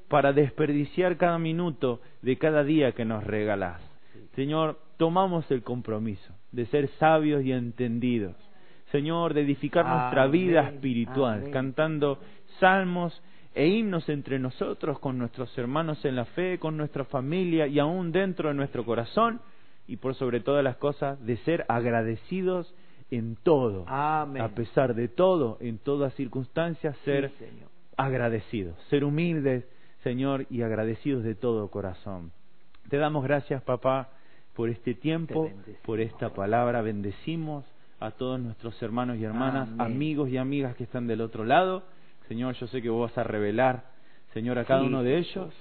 para desperdiciar cada minuto de cada día que nos regalás. Señor, tomamos el compromiso de ser sabios y entendidos. Señor, de edificar nuestra vida espiritual, amén. cantando salmos e himnos entre nosotros, con nuestros hermanos en la fe, con nuestra familia y aún dentro de nuestro corazón, y por sobre todas las cosas, de ser agradecidos en todo. Amén. A pesar de todo, en todas circunstancias, ser Sí, agradecidos, ser humildes, Señor, y agradecidos de todo corazón. Te damos gracias, papá, por este tiempo, por esta palabra. Bendecimos a todos nuestros hermanos y hermanas, Amén. amigos y amigas que están del otro lado. Señor, yo sé que vos vas a revelar, Señor, a cada Sí, uno de ellos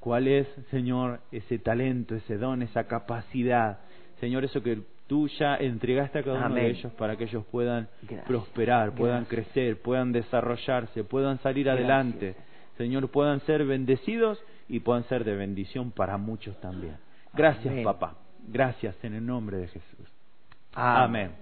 cuál es, Señor, ese talento, ese don, esa capacidad. Señor, eso que tú ya entregaste a cada uno de ellos para que ellos puedan Gracias. prosperar, puedan Gracias. crecer, puedan desarrollarse, puedan salir Gracias. adelante. Señor, puedan ser bendecidos y puedan ser de bendición para muchos también. Gracias, Amén. papá. Gracias en el nombre de Jesús. Amén. Amén.